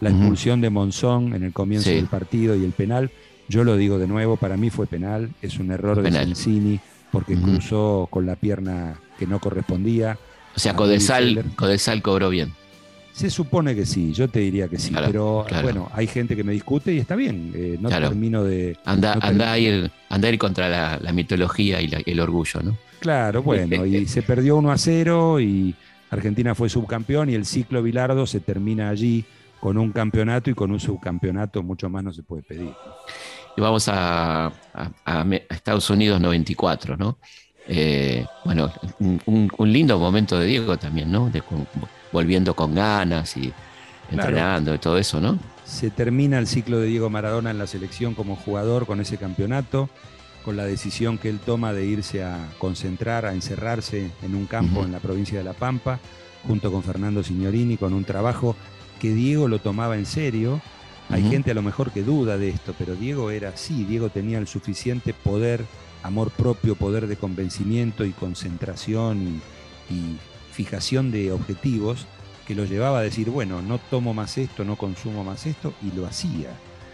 La expulsión de Monzón en el comienzo del partido y el penal. Yo lo digo de nuevo, para mí fue penal. Es un error de Sensini porque cruzó con la pierna que no correspondía. O sea, Codesal, Codesal cobró bien. Se supone que sí, yo te diría que sí, pero bueno, hay gente que me discute y está bien, eh, no termino de... Anda, anda, a ir, contra la, mitología y el orgullo, ¿no? Claro, bueno, y se perdió 1 a 0 y Argentina fue subcampeón y el ciclo Bilardo se termina allí con un campeonato y con un subcampeonato, mucho más no se puede pedir. Y vamos a, Estados Unidos 94, ¿no? Eh, bueno, un, lindo momento de Diego también, ¿no? De, volviendo con ganas y entrenando y todo eso, ¿no? Se termina el ciclo de Diego Maradona en la selección como jugador con ese campeonato, con la decisión que él toma de irse a concentrar, a encerrarse en un campo en la provincia de La Pampa, junto con Fernando Signorini, con un trabajo que Diego lo tomaba en serio. Hay gente a lo mejor que duda de esto, pero Diego era así, Diego tenía el suficiente poder, amor propio, poder de convencimiento y concentración y fijación de objetivos que lo llevaba a decir, bueno, no tomo más esto, no consumo más esto, y lo hacía.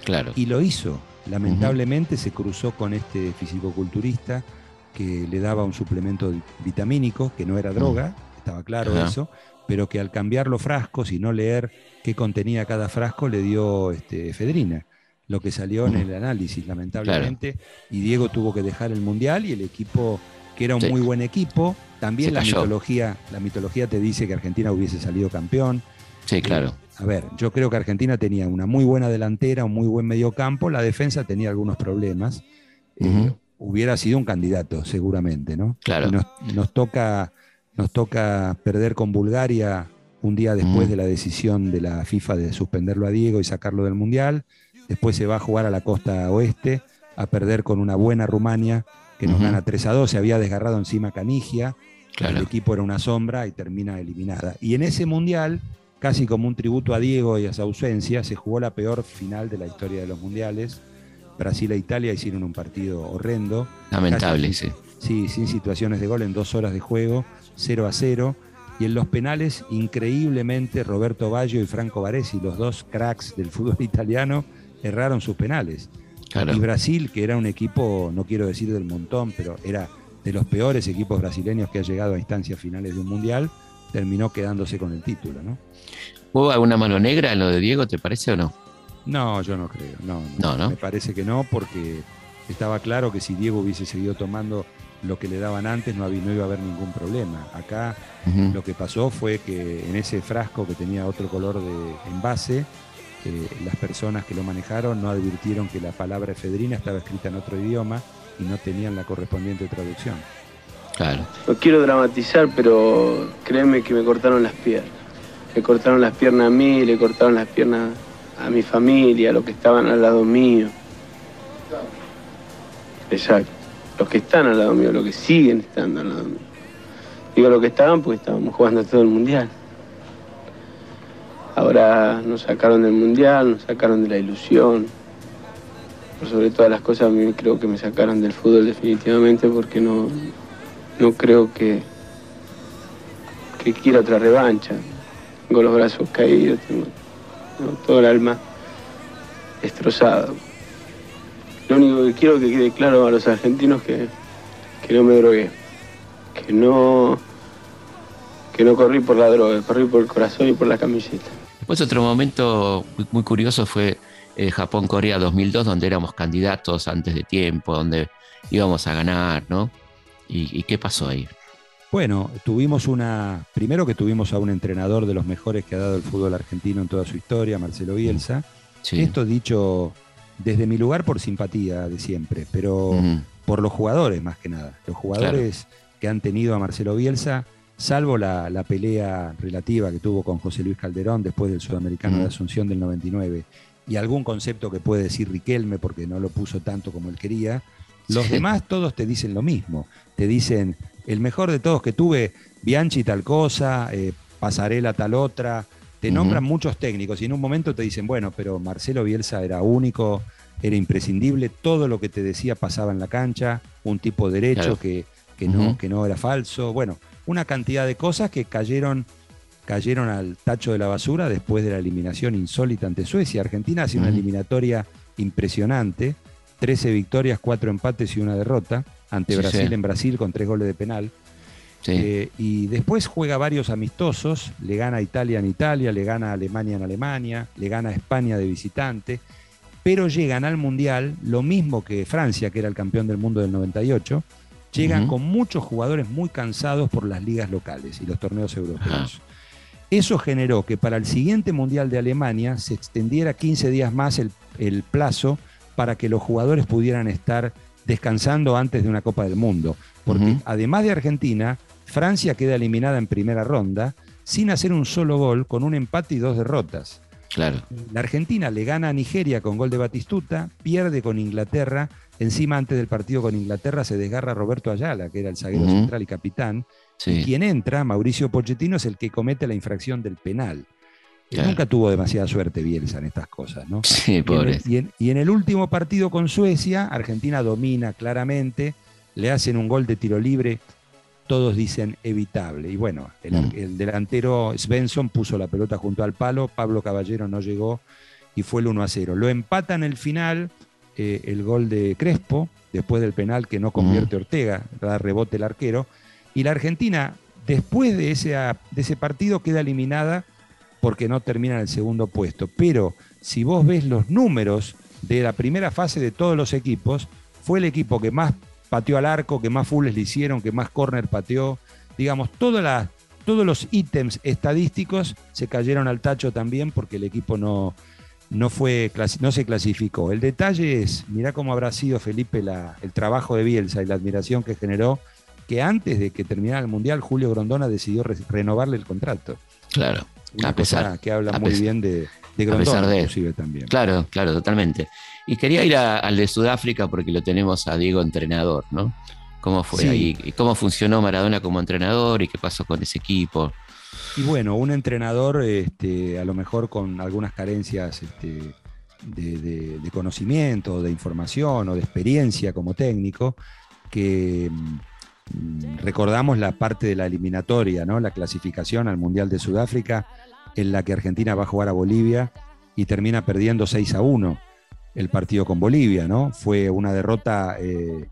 Claro. Y lo hizo. Lamentablemente se cruzó con este fisicoculturista que le daba un suplemento vitamínico, que no era droga, estaba claro eso, pero que al cambiar los frascos y no leer qué contenía cada frasco le dio este, efedrina, lo que salió en el análisis, lamentablemente. Y Diego tuvo que dejar el mundial y el equipo, que era un muy buen equipo, también la mitología, la mitología te dice que Argentina hubiese salido campeón. Sí, eh, claro. a ver, yo creo que Argentina tenía una muy buena delantera, un muy buen mediocampo, la defensa tenía algunos problemas. Eh, hubiera sido un candidato, seguramente, ¿no? Claro. Nos, toca, nos toca perder con Bulgaria un día después de la decisión de la FIFA de suspenderlo a Diego y sacarlo del Mundial. Después se va a jugar a la costa oeste, a perder con una buena Rumania que nos gana 3 a 2. Se había desgarrado encima Canigia. El equipo era una sombra y termina eliminada. Y en ese mundial, casi como un tributo a Diego y a su ausencia, se jugó la peor final de la historia de los mundiales. Brasil e Italia hicieron un partido horrendo. Lamentable, sí. Sí, sin situaciones de gol en dos horas de juego, 0 a 0. Y en los penales, increíblemente, Roberto Baggio y Franco Baresi, los dos cracks del fútbol italiano, erraron sus penales. Y Brasil, que era un equipo, no quiero decir del montón, pero era de los peores equipos brasileños que ha llegado a instancias finales de un mundial, terminó quedándose con el título, ¿no? ¿Hubo alguna mano negra en lo de Diego, te parece o no? No, yo no creo, no, no, Me parece que no, porque estaba claro que si Diego hubiese seguido tomando lo que le daban antes, no, había, no iba a haber ningún problema. Acá lo que pasó fue que en ese frasco que tenía otro color de envase, eh, las personas que lo manejaron no advirtieron que la palabra efedrina estaba escrita en otro idioma y no tenían la correspondiente traducción. Claro. No quiero dramatizar, pero créeme que me cortaron las piernas. Me cortaron las piernas a mí, le cortaron las piernas a mi familia, a los que estaban al lado mío. Exacto. Los que están al lado mío, los que siguen estando al lado mío. Digo los que estaban porque estábamos jugando todo el mundial. Ahora nos sacaron del mundial, nos sacaron de la ilusión, sobre todas las cosas, a mí creo que me sacaron del fútbol definitivamente porque no, no creo que, que quiera otra revancha. Tengo los brazos caídos, tengo, todo el alma destrozado. Lo único que quiero que quede claro a los argentinos que, que no me drogué, que no, que no corrí por la droga, corrí por el corazón y por la camiseta. Después otro momento muy curioso fue eh, Japón-Corea 2002, donde éramos candidatos antes de tiempo, donde íbamos a ganar, ¿no? ¿Y, qué pasó ahí? Bueno, tuvimos una. Primero que tuvimos a un entrenador de los mejores que ha dado el fútbol argentino en toda su historia, Marcelo Bielsa. Esto dicho desde mi lugar por simpatía de siempre, pero por los jugadores más que nada. Los jugadores que han tenido a Marcelo Bielsa, salvo la, pelea relativa que tuvo con José Luis Calderón después del Sudamericano de Asunción del 99 y algún concepto que puede decir Riquelme porque no lo puso tanto como él quería, los demás todos te dicen lo mismo. Te dicen, el mejor de todos que tuve, Bianchi tal cosa, eh, Pasarela tal otra, te nombran muchos técnicos y en un momento te dicen, bueno, pero Marcelo Bielsa era único, era imprescindible, todo lo que te decía pasaba en la cancha, un tipo derecho que, no, que no era falso, bueno, una cantidad de cosas que cayeron, cayeron al tacho de la basura después de la eliminación insólita ante Suecia. Argentina hace una eliminatoria impresionante, 13 victorias, 4 empates y una derrota ante Brasil en Brasil con 3 goles de penal. Eh, y después juega varios amistosos, le gana a Italia en Italia, le gana a Alemania en Alemania, le gana a España de visitante, pero llegan al Mundial, lo mismo que Francia, que era el campeón del mundo del 98, llegan con muchos jugadores muy cansados por las ligas locales y los torneos europeos. Eso generó que para el siguiente Mundial de Alemania se extendiera 15 días más el, el plazo para que los jugadores pudieran estar descansando antes de una Copa del Mundo. Porque además de Argentina, Francia queda eliminada en primera ronda sin hacer un solo gol, con un empate y dos derrotas. Claro. La Argentina le gana a Nigeria con gol de Batistuta, pierde con Inglaterra. Encima, antes del partido con Inglaterra, se desgarra Roberto Ayala, que era el zaguero central y capitán. Y quien entra, Mauricio Pochettino, es el que comete la infracción del penal. Nunca tuvo demasiada suerte Bielsa en estas cosas, ¿no? Sí, pobre. y en el último partido con Suecia, Argentina domina claramente, le hacen un gol de tiro libre todos dicen evitable. Y bueno, mm. el, delantero Svensson puso la pelota junto al palo, Pablo Caballero no llegó y fue el 1 a 0. Lo empata en el final eh, el gol de Crespo, después del penal que no convierte mm. Ortega, da rebote el arquero. Y la Argentina, después de ese, de ese partido, queda eliminada porque no termina en el segundo puesto. Pero si vos ves los números de la primera fase de todos los equipos, fue el equipo que más pateó al arco, que más fulles le hicieron, que más corner pateó. Digamos, todos los ítems estadísticos se cayeron al tacho también porque el equipo no, no, fue, no se clasificó. El detalle es, mirá cómo habrá sido Felipe el trabajo de Bielsa y la admiración que generó, que antes de que terminara el Mundial, Julio Grondona decidió renovarle el contrato. Claro, a pesar. Que habla muy bien de, de Grondona, de, también. Claro, claro, totalmente. Y quería ir al de Sudáfrica porque lo tenemos a Diego entrenador, ¿no? ¿Cómo fue ahí? ¿Y cómo funcionó Maradona como entrenador y qué pasó con ese equipo? Y bueno, un entrenador este, a lo mejor con algunas carencias este, de, conocimiento, de información o de experiencia como técnico, que recordamos la parte de la eliminatoria, ¿no? la clasificación al Mundial de Sudáfrica, en la que Argentina va a jugar a Bolivia y termina perdiendo 6 a 1 el partido con Bolivia, ¿no? Fue una derrota eh,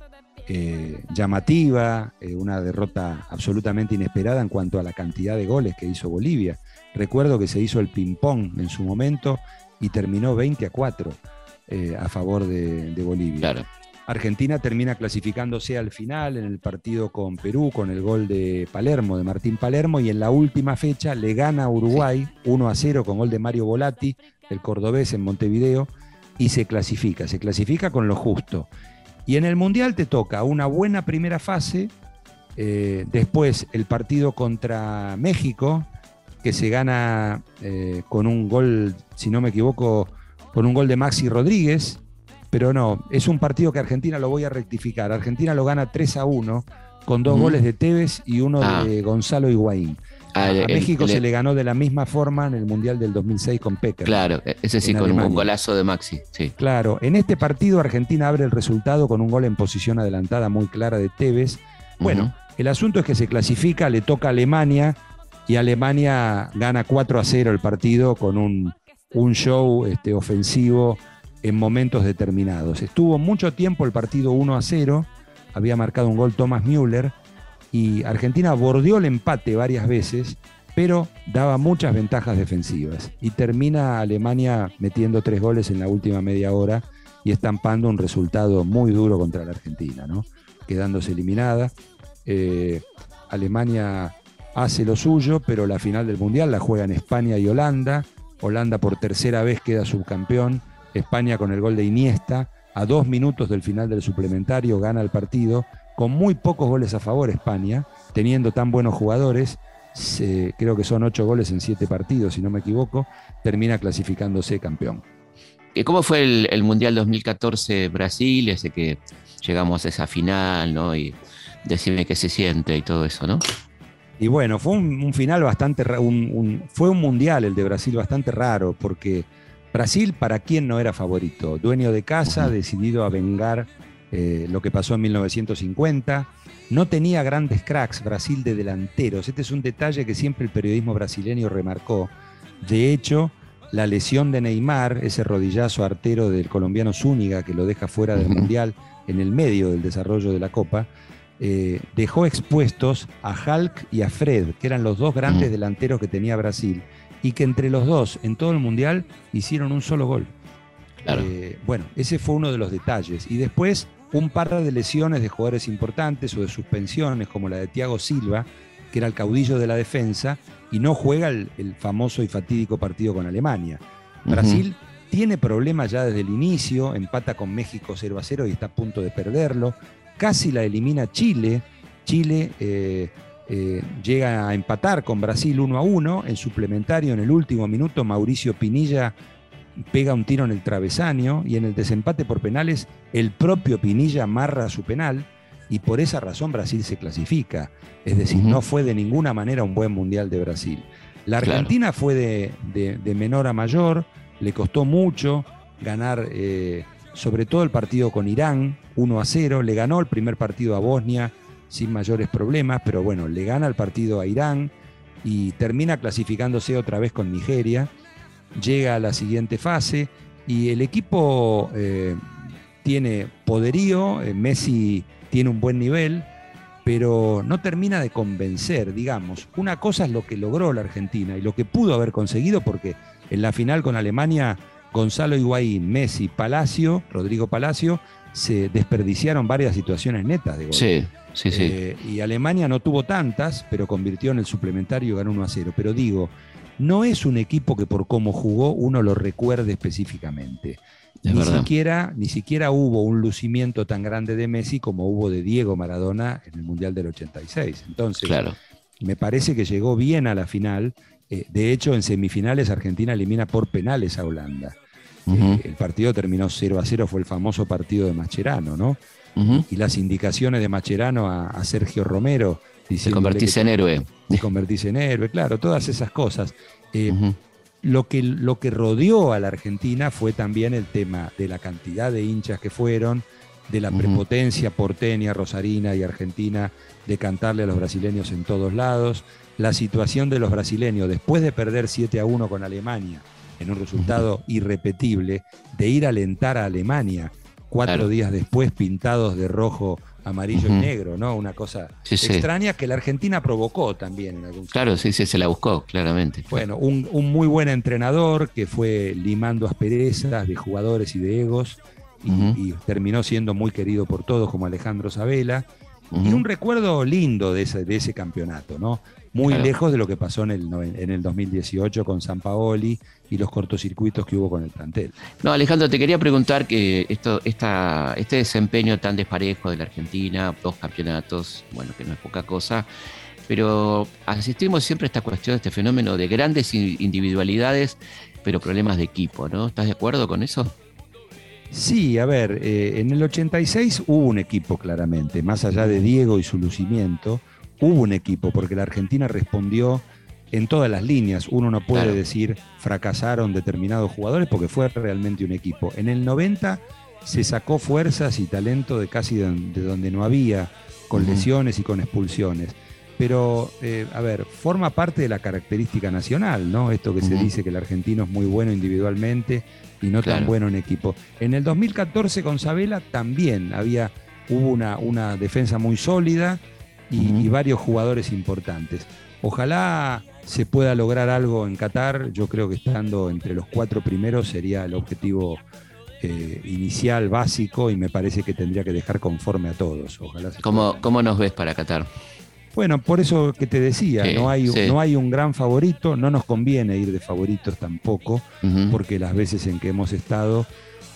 eh, llamativa, eh, una derrota absolutamente inesperada en cuanto a la cantidad de goles que hizo Bolivia. Recuerdo que se hizo el ping-pong en su momento y terminó 20 a 4 a favor de, Bolivia. Argentina termina clasificándose al final en el partido con Perú con el gol de Palermo, de Martín Palermo, y en la última fecha le gana a Uruguay 1 a 0 con gol de Mario Volati, el cordobés en Montevideo, y se clasifica, se clasifica con lo justo. Y en el Mundial te toca una buena primera fase, eh, después el partido contra México, que se gana eh, con un gol, si no me equivoco, con un gol de Maxi Rodríguez, pero no, es un partido que Argentina lo voy a rectificar. Argentina lo gana 3 a 1 con dos goles de Tevez y uno ah. de Gonzalo Higuaín. Ah, a México se le ganó de la misma forma en el Mundial del 2006 con Pecker. Claro, e-, ese sí, con un golazo de Maxi. Sí. Claro, en este partido Argentina abre el resultado con un gol en posición adelantada muy clara de Tevez. Bueno, el asunto es que se clasifica, le toca a Alemania y Alemania gana 4 a 0 el partido con un, un show este, ofensivo en momentos determinados. Estuvo mucho tiempo el partido 1 a 0, había marcado un gol Thomas Müller y Argentina bordeó el empate varias veces, pero daba muchas ventajas defensivas. Y termina Alemania metiendo tres goles en la última media hora y estampando un resultado muy duro contra la Argentina, quedándose eliminada. Eh, Alemania hace lo suyo, pero la final del Mundial la juegan España y Holanda. Holanda por tercera vez queda subcampeón. España con el gol de Iniesta. A dos minutos del final del suplementario gana el partido con muy pocos goles a favor España, teniendo tan buenos jugadores, creo que son ocho goles en siete partidos, si no me equivoco, termina clasificándose campeón. ¿Y cómo fue el, Mundial 2014 Brasil, ese que llegamos a esa final, ¿no? Y decime qué se siente y todo eso, ¿no? Y bueno, fue un, final bastante, un, fue un mundial el de Brasil bastante raro, porque Brasil, para quién no era favorito, dueño de casa, decidido a vengar eh, lo que pasó en 1950, no tenía grandes cracks Brasil de delanteros. Este es un detalle que siempre el periodismo brasileño remarcó. De hecho, la lesión de Neymar, ese rodillazo artero del colombiano Zúñiga que lo deja fuera del Mundial en el medio del desarrollo de la Copa, eh, dejó expuestos a Hulk y a Fred, que eran los dos grandes mm. delanteros que tenía Brasil, y que entre los dos en todo el Mundial hicieron un solo gol. Eh, bueno, ese fue uno de los detalles. Y después un par de lesiones de jugadores importantes o de suspensiones, como la de Thiago Silva, que era el caudillo de la defensa, y no juega el, famoso y fatídico partido con Alemania. Brasil tiene problemas ya desde el inicio, empata con México 0 a 0 y está a punto de perderlo casi la elimina Chile. Chile eh, eh, llega a empatar con Brasil 1 a 1. En suplementario, en el último minuto, Mauricio Pinilla pega un tiro en el travesaño y en el desempate por penales, el propio Pinilla amarra su penal y por esa razón Brasil se clasifica. Es decir, no fue de ninguna manera un buen mundial de Brasil. La Argentina fue de, menor a mayor, le costó mucho ganar eh, sobre todo el partido con Irán, 1 a 0, le ganó el primer partido a Bosnia sin mayores problemas, pero bueno, le gana el partido a Irán y termina clasificándose otra vez con Nigeria, llega a la siguiente fase y el equipo eh, tiene poderío, eh, Messi tiene un buen nivel, pero no termina de convencer, digamos. Una cosa es lo que logró la Argentina y lo que pudo haber conseguido, porque en la final con Alemania Gonzalo Higuaín, Messi, Palacio, Rodrigo Palacio, se desperdiciaron varias situaciones netas de gol. Sí, sí, sí. Eh, y Alemania no tuvo tantas, pero convirtió en el suplementario y ganó 1 a 0. Pero digo, no es un equipo que por cómo jugó uno lo recuerde específicamente. ni siquiera, ni siquiera hubo un lucimiento tan grande de Messi como hubo de Diego Maradona en el Mundial del 86. Entonces, claro. me parece que llegó bien a la final eh, de hecho, en semifinales Argentina elimina por penales a Holanda. Eh, el partido terminó 0 a 0, fue el famoso partido de Macherano, ¿no? Y las indicaciones de Macherano a, Sergio Romero. Se convertirse en héroe. Se convertirse en héroe, claro, todas esas cosas. Eh, lo, que, lo que rodeó a la Argentina fue también el tema de la cantidad de hinchas que fueron, de la prepotencia porteña, rosarina y argentina de cantarle a los brasileños en todos lados, la situación de los brasileños después de perder 7 a 1 con Alemania, en un resultado irrepetible, de ir a alentar a Alemania cuatro días después pintados de rojo, amarillo y negro, ¿no? Una cosa extraña que la Argentina provocó también en algún Claro, sí, sí, se la buscó, claramente. Bueno, un, muy buen entrenador que fue limando asperezas de jugadores y de egos y, terminó siendo muy querido por todos como Alejandro Sabela. Y un recuerdo lindo de ese, de ese campeonato, ¿no? Muy lejos de lo que pasó en el, en el 2018 con San Paoli y los cortocircuitos que hubo con el plantel. No, Alejandro, te quería preguntar que esto, esta, este desempeño tan desparejo de la Argentina, dos campeonatos, bueno, que no es poca cosa, pero asistimos siempre a esta cuestión, a este fenómeno de grandes individualidades, pero problemas de equipo, ¿no? ¿Estás de acuerdo con eso? Sí, a ver, eh, en el 86 hubo un equipo claramente, más allá de Diego y su lucimiento, hubo un equipo, porque la Argentina respondió en todas las líneas. Uno no puede decir fracasaron determinados jugadores porque fue realmente un equipo. En el 90 se sacó fuerzas y talento de casi de donde no había, con lesiones y con expulsiones. Pero, eh, a ver, forma parte de la característica nacional, ¿no? Esto que se dice que el argentino es muy bueno individualmente y no tan bueno en equipo. En el 2014 con Sabela también había, hubo una, una defensa muy sólida, y, varios jugadores importantes. Ojalá se pueda lograr algo en Qatar. Yo creo que estando entre los cuatro primeros sería el objetivo eh, inicial, básico, y me parece que tendría que dejar conforme a todos. Ojalá ¿Cómo, ¿Cómo, nos ves para Qatar? Bueno, por eso que te decía, no, hay, no hay un gran favorito, no nos conviene ir de favoritos tampoco, porque las veces en que hemos estado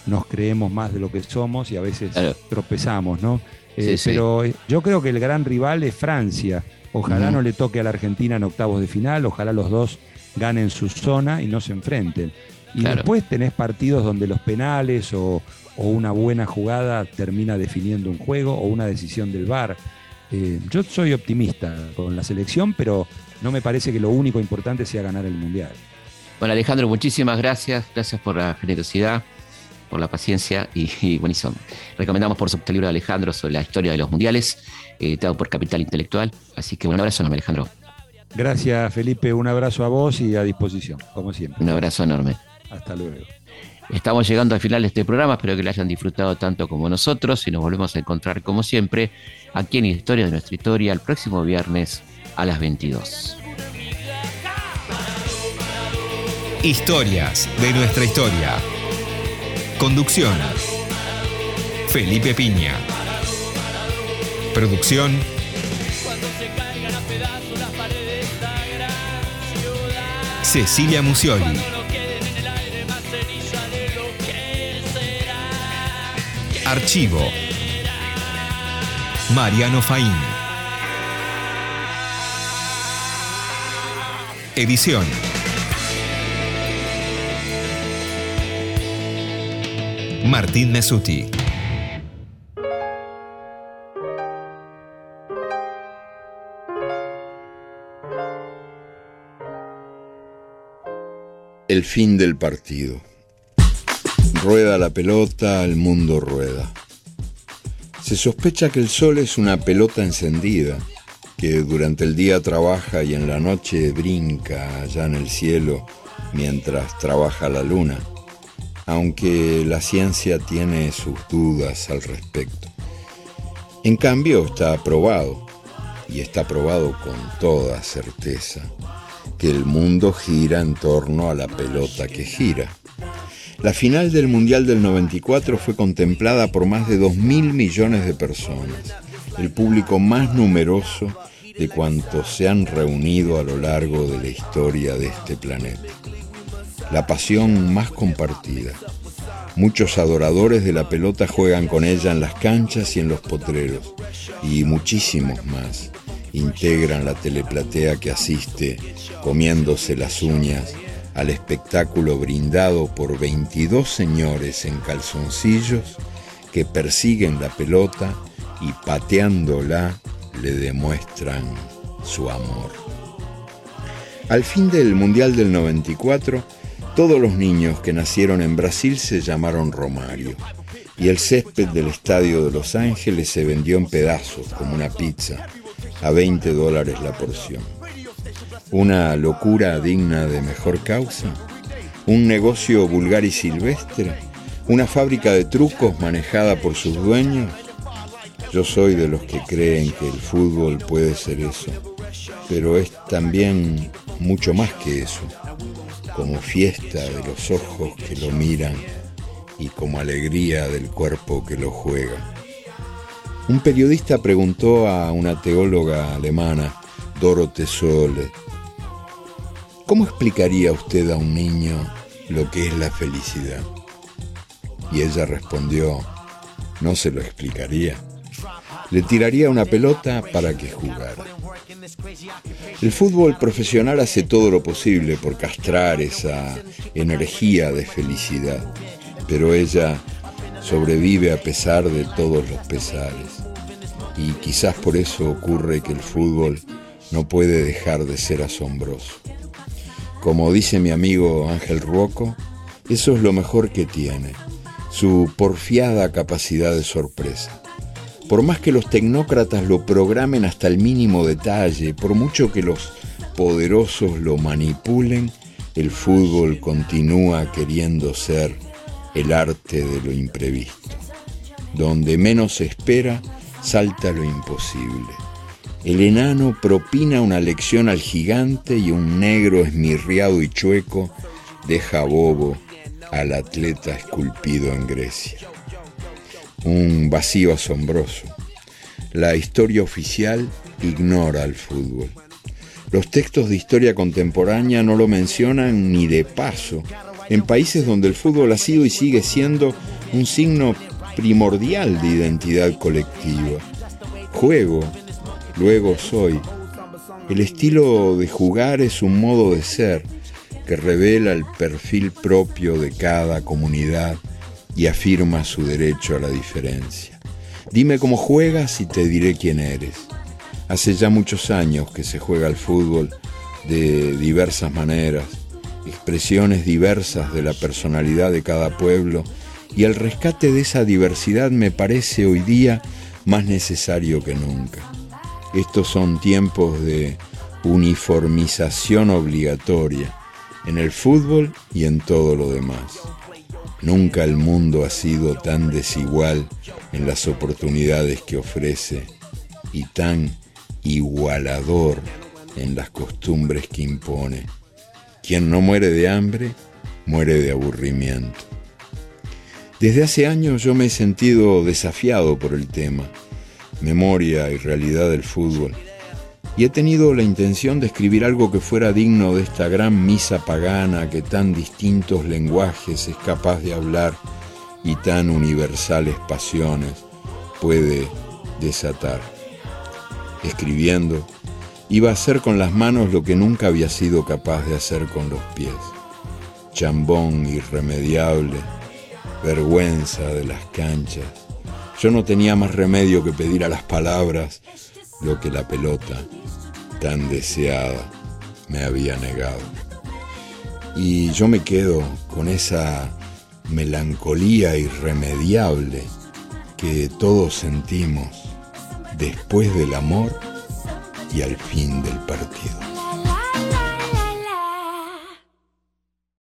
nos creemos más de lo que somos y a veces tropezamos, ¿no? Eh, pero eh, yo creo que el gran rival es Francia. Ojalá no le toque a la Argentina en octavos de final, ojalá los dos ganen su zona y no se enfrenten. Y después tenés partidos donde los penales o, una buena jugada termina definiendo un juego o una decisión del VAR. Eh, yo soy optimista con la selección, pero no me parece que lo único importante sea ganar el Mundial. Bueno, Alejandro, muchísimas gracias. Gracias por la generosidad, por la paciencia y, buenísimo. Recomendamos por su libro de Alejandro sobre la historia de los mundiales, editado por Capital Intelectual. Así que un abrazo enorme, Alejandro. Gracias, Felipe. Un abrazo a vos y a disposición, como siempre. Un abrazo enorme. Hasta luego. Estamos llegando al final de este programa, espero que lo hayan disfrutado tanto como nosotros y nos volvemos a encontrar como siempre aquí en Historia de nuestra historia el próximo viernes a las 22. Historias de nuestra historia. Conducción. Felipe Piña. Producción. Cecilia Musioli. Archivo. Mariano Faín. Edición. Martín Mesuti. El fin del partido. Rueda la pelota, el mundo rueda. Se sospecha que el sol es una pelota encendida, que durante el día trabaja y en la noche brinca allá en el cielo mientras trabaja la luna, aunque la ciencia tiene sus dudas al respecto. En cambio está probado, y está probado con toda certeza, que el mundo gira en torno a la pelota que gira. La final del Mundial del 94 fue contemplada por más de 2.000 millones de personas, el público más numeroso de cuantos se han reunido a lo largo de la historia de este planeta. La pasión más compartida. Muchos adoradores de la pelota juegan con ella en las canchas y en los potreros, y muchísimos más integran la teleplatea que asiste comiéndose las uñas al espectáculo brindado por 22 señores en calzoncillos que persiguen la pelota y pateándola le demuestran su amor. Al fin del Mundial del 94, todos los niños que nacieron en Brasil se llamaron Romario y el césped del estadio de Los Ángeles se vendió en pedazos como una pizza a 20 dólares la porción. ¿Una locura digna de mejor causa? ¿Un negocio vulgar y silvestre? ¿Una fábrica de trucos manejada por sus dueños? Yo soy de los que creen que el fútbol puede ser eso, pero es también mucho más que eso, como fiesta de los ojos que lo miran y como alegría del cuerpo que lo juega. Un periodista preguntó a una teóloga alemana, Dorothee Sole, ¿cómo explicaría usted a un niño lo que es la felicidad? Y ella respondió, no se lo explicaría. Le tiraría una pelota para que jugara. El fútbol profesional hace todo lo posible por castrar esa energía de felicidad, pero ella sobrevive a pesar de todos los pesares. Y quizás por eso ocurre que el fútbol no puede dejar de ser asombroso. Como dice mi amigo Ángel Ruoco, eso es lo mejor que tiene, su porfiada capacidad de sorpresa. Por más que los tecnócratas lo programen hasta el mínimo detalle, por mucho que los poderosos lo manipulen, el fútbol continúa queriendo ser el arte de lo imprevisto. Donde menos se espera, salta lo imposible. El enano propina una lección al gigante y un negro esmirriado y chueco deja bobo al atleta esculpido en Grecia. Un vacío asombroso. La historia oficial ignora al fútbol. Los textos de historia contemporánea no lo mencionan ni de paso en países donde el fútbol ha sido y sigue siendo un signo primordial de identidad colectiva. Juego, luego soy. El estilo de jugar es un modo de ser que revela el perfil propio de cada comunidad y afirma su derecho a la diferencia. Dime cómo juegas y te diré quién eres. Hace ya muchos años que se juega al fútbol de diversas maneras, expresiones diversas de la personalidad de cada pueblo, y el rescate de esa diversidad me parece hoy día más necesario que nunca. Estos son tiempos de uniformización obligatoria en el fútbol y en todo lo demás. Nunca el mundo ha sido tan desigual en las oportunidades que ofrece y tan igualador en las costumbres que impone. Quien no muere de hambre, muere de aburrimiento. Desde hace años yo me he sentido desafiado por el tema, memoria y realidad del fútbol, y he tenido la intención de escribir algo que fuera digno de esta gran misa pagana que tan distintos lenguajes es capaz de hablar y tan universales pasiones puede desatar. Escribiendo, iba a hacer con las manos lo que nunca había sido capaz de hacer con los pies. Chambón irremediable, vergüenza de las canchas. Yo no tenía más remedio que pedir a las palabras lo que la pelota, tan deseada, me había negado. Y yo me quedo con esa melancolía irremediable que todos sentimos después del amor y al fin del partido.